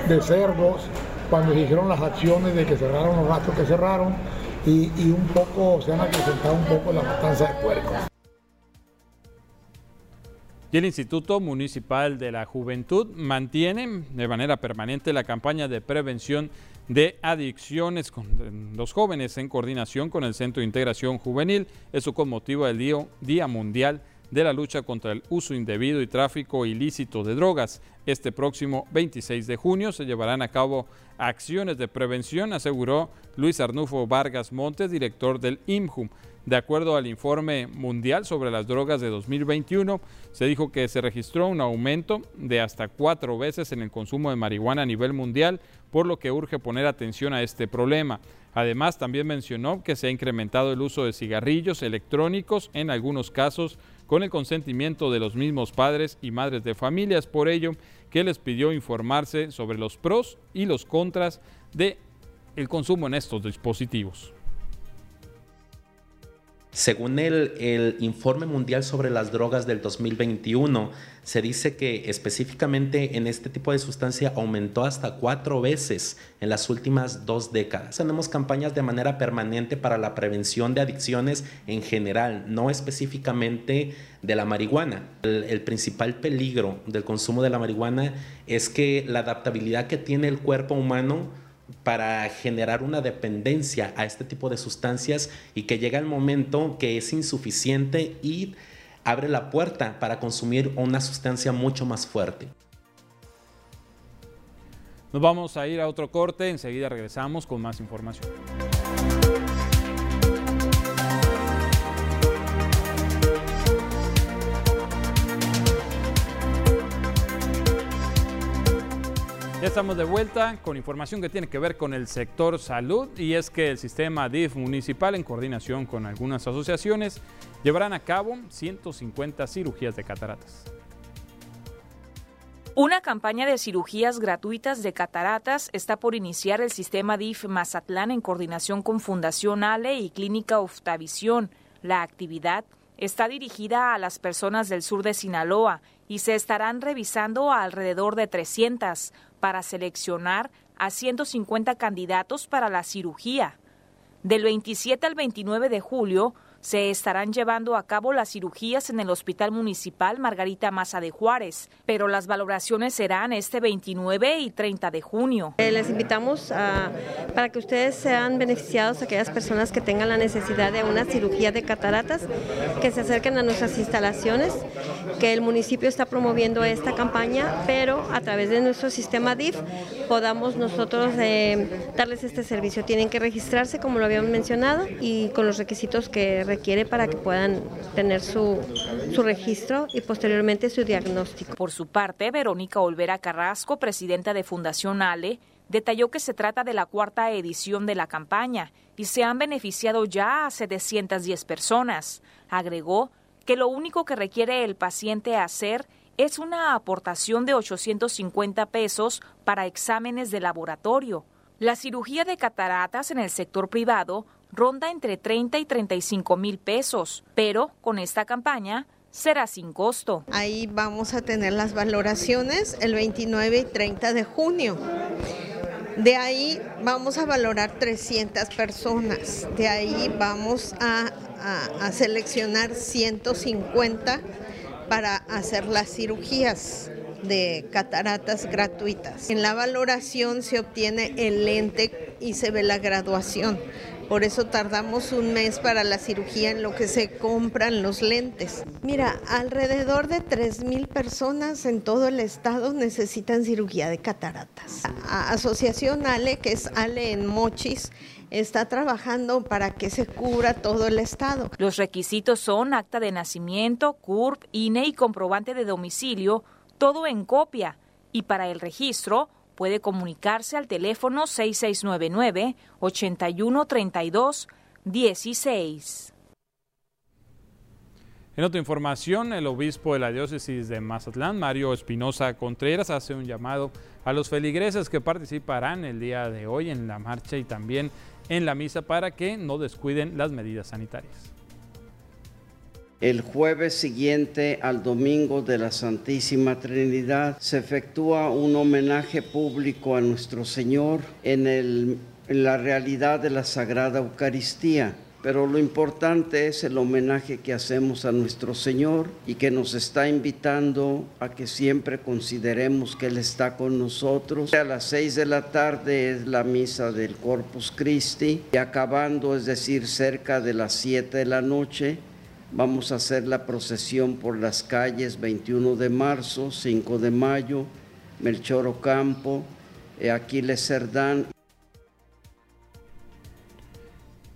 S22: de cerdos, cuando dijeron las acciones de que cerraron los gastos que cerraron y, un poco se han acrecentado un poco la matanza de puercos.
S1: Y el Instituto Municipal de la Juventud mantiene de manera permanente la campaña de prevención de adicciones con los jóvenes en coordinación con el Centro de Integración Juvenil. Eso con motivo del Día Mundial de la lucha contra el uso indebido y tráfico ilícito de drogas. Este próximo 26 de junio se llevarán a cabo acciones de prevención, aseguró Luis Arnufo Vargas Montes, director del IMJUM. De acuerdo al informe mundial sobre las drogas de 2021, se dijo que se registró un aumento de hasta cuatro veces en el consumo de marihuana a nivel mundial, por lo que urge poner atención a este problema. Además, también mencionó que se ha incrementado el uso de cigarrillos electrónicos, en algunos casos con el consentimiento de los mismos padres y madres de familias. Por ello, que les pidió informarse sobre los pros y los contras de el consumo en estos dispositivos.
S23: Según el, el, informe mundial sobre las drogas del 2021, se dice que específicamente en este tipo de sustancia aumentó hasta cuatro veces en las últimas dos décadas. Tenemos campañas de manera permanente para la prevención de adicciones en general, no específicamente de la marihuana. El, el principal peligro del consumo de la marihuana es que la adaptabilidad que tiene el cuerpo humano para generar una dependencia a este tipo de sustancias y que llega el momento que es insuficiente y abre la puerta para consumir una sustancia mucho más fuerte.
S1: Nos vamos a ir a otro corte, enseguida regresamos con más información. Ya estamos de vuelta con información que tiene que ver con el sector salud y es que el sistema DIF municipal en coordinación con algunas asociaciones llevarán a cabo 150 cirugías de cataratas.
S5: Una campaña de cirugías gratuitas de cataratas está por iniciar el sistema DIF Mazatlán en coordinación con Fundación Ale y Clínica Oftavisión. La actividad está dirigida a las personas del sur de Sinaloa y se estarán revisando alrededor de 300 para seleccionar a 150 candidatos para la cirugía. Del 27 al 29 de julio se estarán llevando a cabo las cirugías en el Hospital Municipal Margarita Maza de Juárez, pero las valoraciones serán este 29 y 30 de junio.
S24: Eh, les invitamos a, para que ustedes sean beneficiados, aquellas personas que tengan la necesidad de una cirugía de cataratas, que se acerquen a nuestras instalaciones, que el municipio está promoviendo esta campaña, pero a través de nuestro sistema DIF podamos nosotros eh, darles este servicio. Tienen que registrarse, como lo habíamos mencionado, y con los requisitos que requiere para que puedan tener su, su registro y posteriormente su diagnóstico.
S5: Por su parte, Verónica Olvera Carrasco, presidenta de Fundación Ale, detalló que se trata de la cuarta edición de la campaña y se han beneficiado ya a 710 personas. Agregó que lo único que requiere el paciente hacer es una aportación de 850 pesos para exámenes de laboratorio. La cirugía de cataratas en el sector privado ronda entre 30 y 35 mil pesos, pero con esta campaña será sin costo.
S24: Ahí vamos a tener las valoraciones el 29 y 30 de junio. De ahí vamos a valorar 300 personas. De ahí vamos a, a, a seleccionar 150 para hacer las cirugías de cataratas gratuitas. En la valoración se obtiene el lente y se ve la graduación. Por eso tardamos un mes para la cirugía en lo que se compran los lentes. Mira, alrededor de 3.000 personas en todo el estado necesitan cirugía de cataratas. Asociación Ale, que es Ale en Mochis, está trabajando para que se cubra todo el estado.
S5: Los requisitos son acta de nacimiento, CURP, INE y comprobante de domicilio, todo en copia. Y para el registro, puede comunicarse al teléfono 6699-8132-16.
S1: En otra información, el obispo de la diócesis de Mazatlán, Mario Espinosa Contreras, hace un llamado a los feligreses que participarán el día de hoy en la marcha y también en la misa para que no descuiden las medidas sanitarias.
S25: El jueves siguiente al domingo de la Santísima Trinidad se efectúa un homenaje público a nuestro Señor en, la realidad de la Sagrada Eucaristía pero lo importante es el homenaje que hacemos a nuestro Señor y que nos está invitando a que siempre consideremos que Él está con nosotros. A las seis de la tarde es la misa del Corpus Christi y acabando, es decir, cerca de las siete de la noche, vamos a hacer la procesión por las calles 21 de marzo, 5 de mayo, Melchor Ocampo, Aquiles Cerdán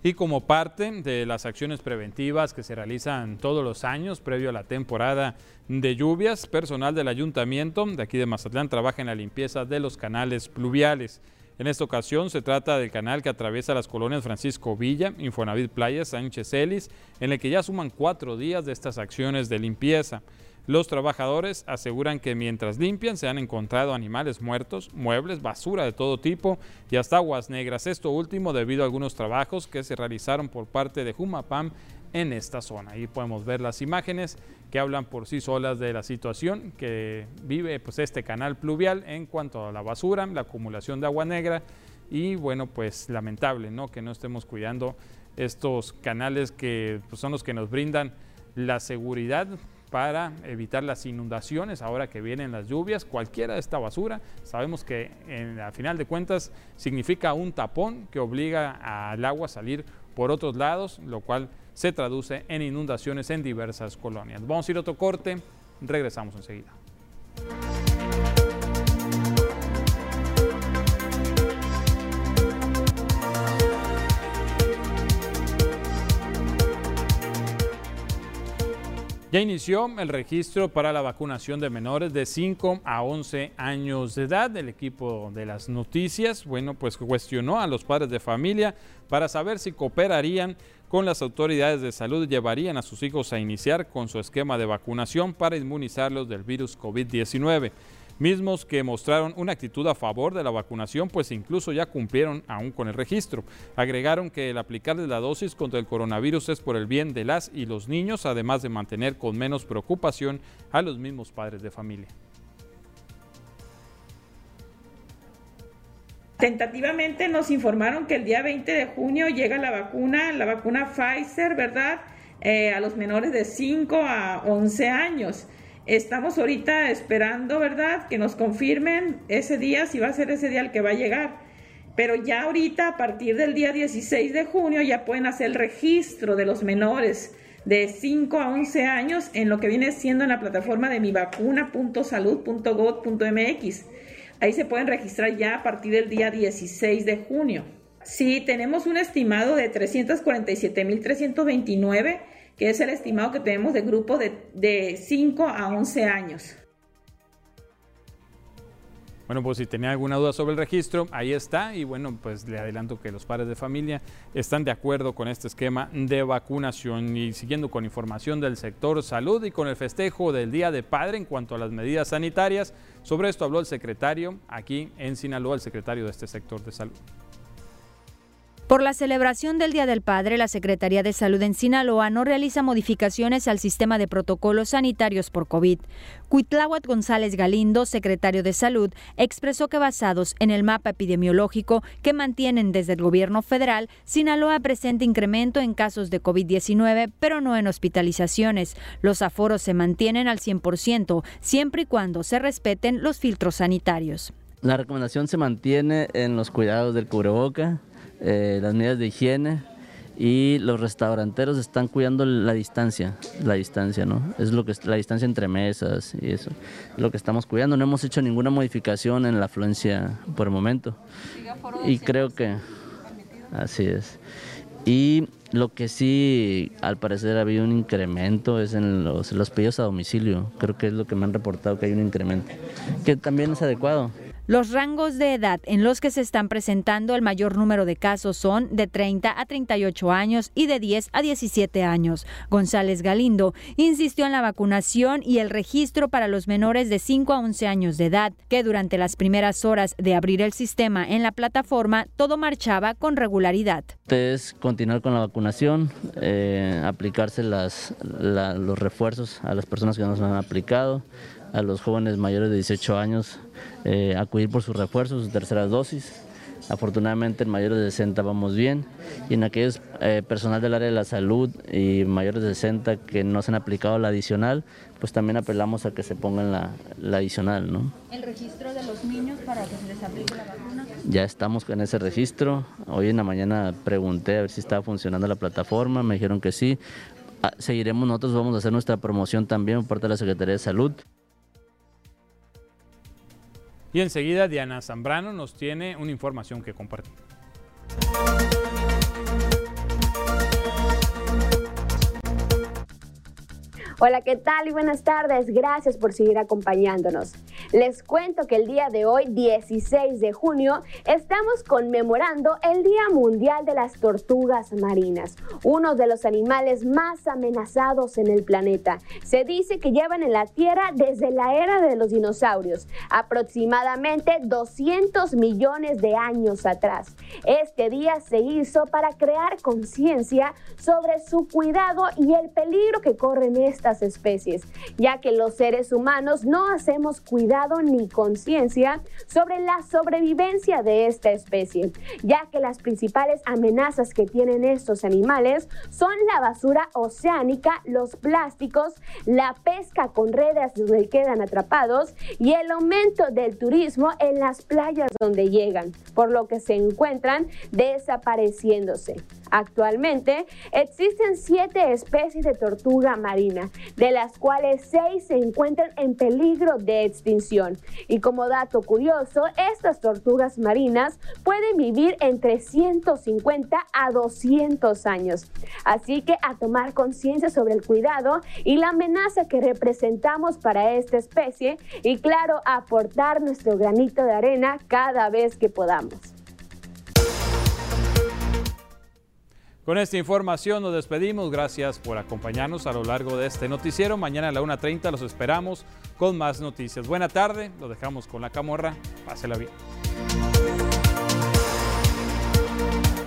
S1: y como parte de las acciones preventivas que se realizan todos los años previo a la temporada de lluvias, personal del ayuntamiento de aquí de Mazatlán trabaja en la limpieza de los canales pluviales. En esta ocasión se trata del canal que atraviesa las colonias Francisco Villa, Infonavit Playa, Sánchez Ellis, en el que ya suman cuatro días de estas acciones de limpieza. Los trabajadores aseguran que mientras limpian se han encontrado animales muertos, muebles, basura de todo tipo y hasta aguas negras. Esto último debido a algunos trabajos que se realizaron por parte de Jumapam en esta zona. Ahí podemos ver las imágenes que hablan por sí solas de la situación que vive pues, este canal pluvial en cuanto a la basura, la acumulación de agua negra y bueno, pues lamentable ¿no? que no estemos cuidando estos canales que pues, son los que nos brindan la seguridad para evitar las inundaciones ahora que vienen las lluvias, cualquiera de esta basura, sabemos que en, a final de cuentas significa un tapón que obliga al agua a salir por otros lados, lo cual se traduce en inundaciones en diversas colonias. Vamos a ir a otro corte, regresamos enseguida. Ya inició el registro para la vacunación de menores de 5 a 11 años de edad. El equipo de las noticias, bueno, pues cuestionó a los padres de familia para saber si cooperarían con las autoridades de salud llevarían a sus hijos a iniciar con su esquema de vacunación para inmunizarlos del virus COVID-19 mismos que mostraron una actitud a favor de la vacunación, pues incluso ya cumplieron aún con el registro. Agregaron que el aplicarles la dosis contra el coronavirus es por el bien de las y los niños, además de mantener con menos preocupación a los mismos padres de familia.
S26: Tentativamente nos informaron que el día 20 de junio llega la vacuna, la vacuna Pfizer, ¿verdad? Eh, a los menores de 5 a 11 años. Estamos ahorita esperando, ¿verdad? Que nos confirmen ese día, si va a ser ese día el que va a llegar. Pero ya ahorita, a partir del día 16 de junio, ya pueden hacer el registro de los menores de 5 a 11 años en lo que viene siendo en la plataforma de mivacuna.salud.gov.mx. Ahí se pueden registrar ya a partir del día 16 de junio. Sí, tenemos un estimado de 347.329 que es el estimado que tenemos de grupo de, 5 a 11 años.
S1: Bueno, pues si tenía alguna duda sobre el registro, ahí está. Y bueno, pues le adelanto que los padres de familia están de acuerdo con este esquema de vacunación. Y siguiendo con información del sector salud y con el festejo del Día de Padre en cuanto a las medidas sanitarias, sobre esto habló el secretario aquí en Sinaloa, el secretario de este sector de salud.
S27: Por la celebración del Día del Padre, la Secretaría de Salud en Sinaloa no realiza modificaciones al sistema de protocolos sanitarios por COVID. Cuitláhuac González Galindo, secretario de Salud, expresó que basados en el mapa epidemiológico que mantienen desde el gobierno federal, Sinaloa presenta incremento en casos de COVID-19, pero no en hospitalizaciones. Los aforos se mantienen al 100%, siempre y cuando se respeten los filtros sanitarios.
S28: La recomendación se mantiene en los cuidados del cubreboca, eh, las medidas de higiene y los restauranteros están cuidando la distancia, la distancia, ¿no? Es lo que la distancia entre mesas y eso, lo que estamos cuidando. No hemos hecho ninguna modificación en la afluencia por el momento. Y creo que así es. Y lo que sí, al parecer, ha habido un incremento es en los, los pedidos a domicilio. Creo que es lo que me han reportado que hay un incremento, que también es adecuado.
S27: Los rangos de edad en los que se están presentando el mayor número de casos son de 30 a 38 años y de 10 a 17 años. González Galindo insistió en la vacunación y el registro para los menores de 5 a 11 años de edad, que durante las primeras horas de abrir el sistema en la plataforma todo marchaba con regularidad.
S28: Es continuar con la vacunación, eh, aplicarse los refuerzos a las personas que nos han aplicado a los jóvenes mayores de 18 años eh, acudir por sus refuerzos, sus terceras dosis. Afortunadamente en mayores de 60 vamos bien y en aquellos eh, personal del área de la salud y mayores de 60 que no se han aplicado la adicional, pues también apelamos a que se pongan la, la adicional. ¿no?
S27: ¿El registro de los niños para que se les aplique la vacuna?
S28: Ya estamos con ese registro. Hoy en la mañana pregunté a ver si estaba funcionando la plataforma, me dijeron que sí. Ah, seguiremos, nosotros vamos a hacer nuestra promoción también por parte de la Secretaría de Salud.
S1: Y enseguida Diana Zambrano nos tiene una información que compartir.
S19: Hola, ¿qué tal? Y buenas tardes. Gracias por seguir acompañándonos. Les cuento que el día de hoy, 16 de junio, estamos conmemorando el Día Mundial de las Tortugas Marinas, uno de los animales más amenazados en el planeta. Se dice que llevan en la Tierra desde la era de los dinosaurios, aproximadamente 200 millones de años atrás. Este día se hizo para crear conciencia sobre su cuidado y el peligro que corren estas especies, ya que los seres humanos no hacemos ni conciencia sobre la sobrevivencia de esta especie, ya que las principales amenazas que tienen estos animales son la basura oceánica, los plásticos, la pesca con redes donde quedan atrapados y el aumento del turismo en las playas donde llegan, por lo que se encuentran desapareciéndose. Actualmente existen siete especies de tortuga marina, de las cuales seis se encuentran en peligro de extinción. Y como dato curioso, estas tortugas marinas pueden vivir entre 150 a 200 años. Así que a tomar conciencia sobre el cuidado y la amenaza que representamos para esta especie y claro, aportar nuestro granito de arena cada vez que podamos.
S1: Con esta información nos despedimos. Gracias por acompañarnos a lo largo de este noticiero. Mañana a la 1.30 los esperamos con más noticias. Buena tarde. Lo dejamos con la camorra. Pásela bien.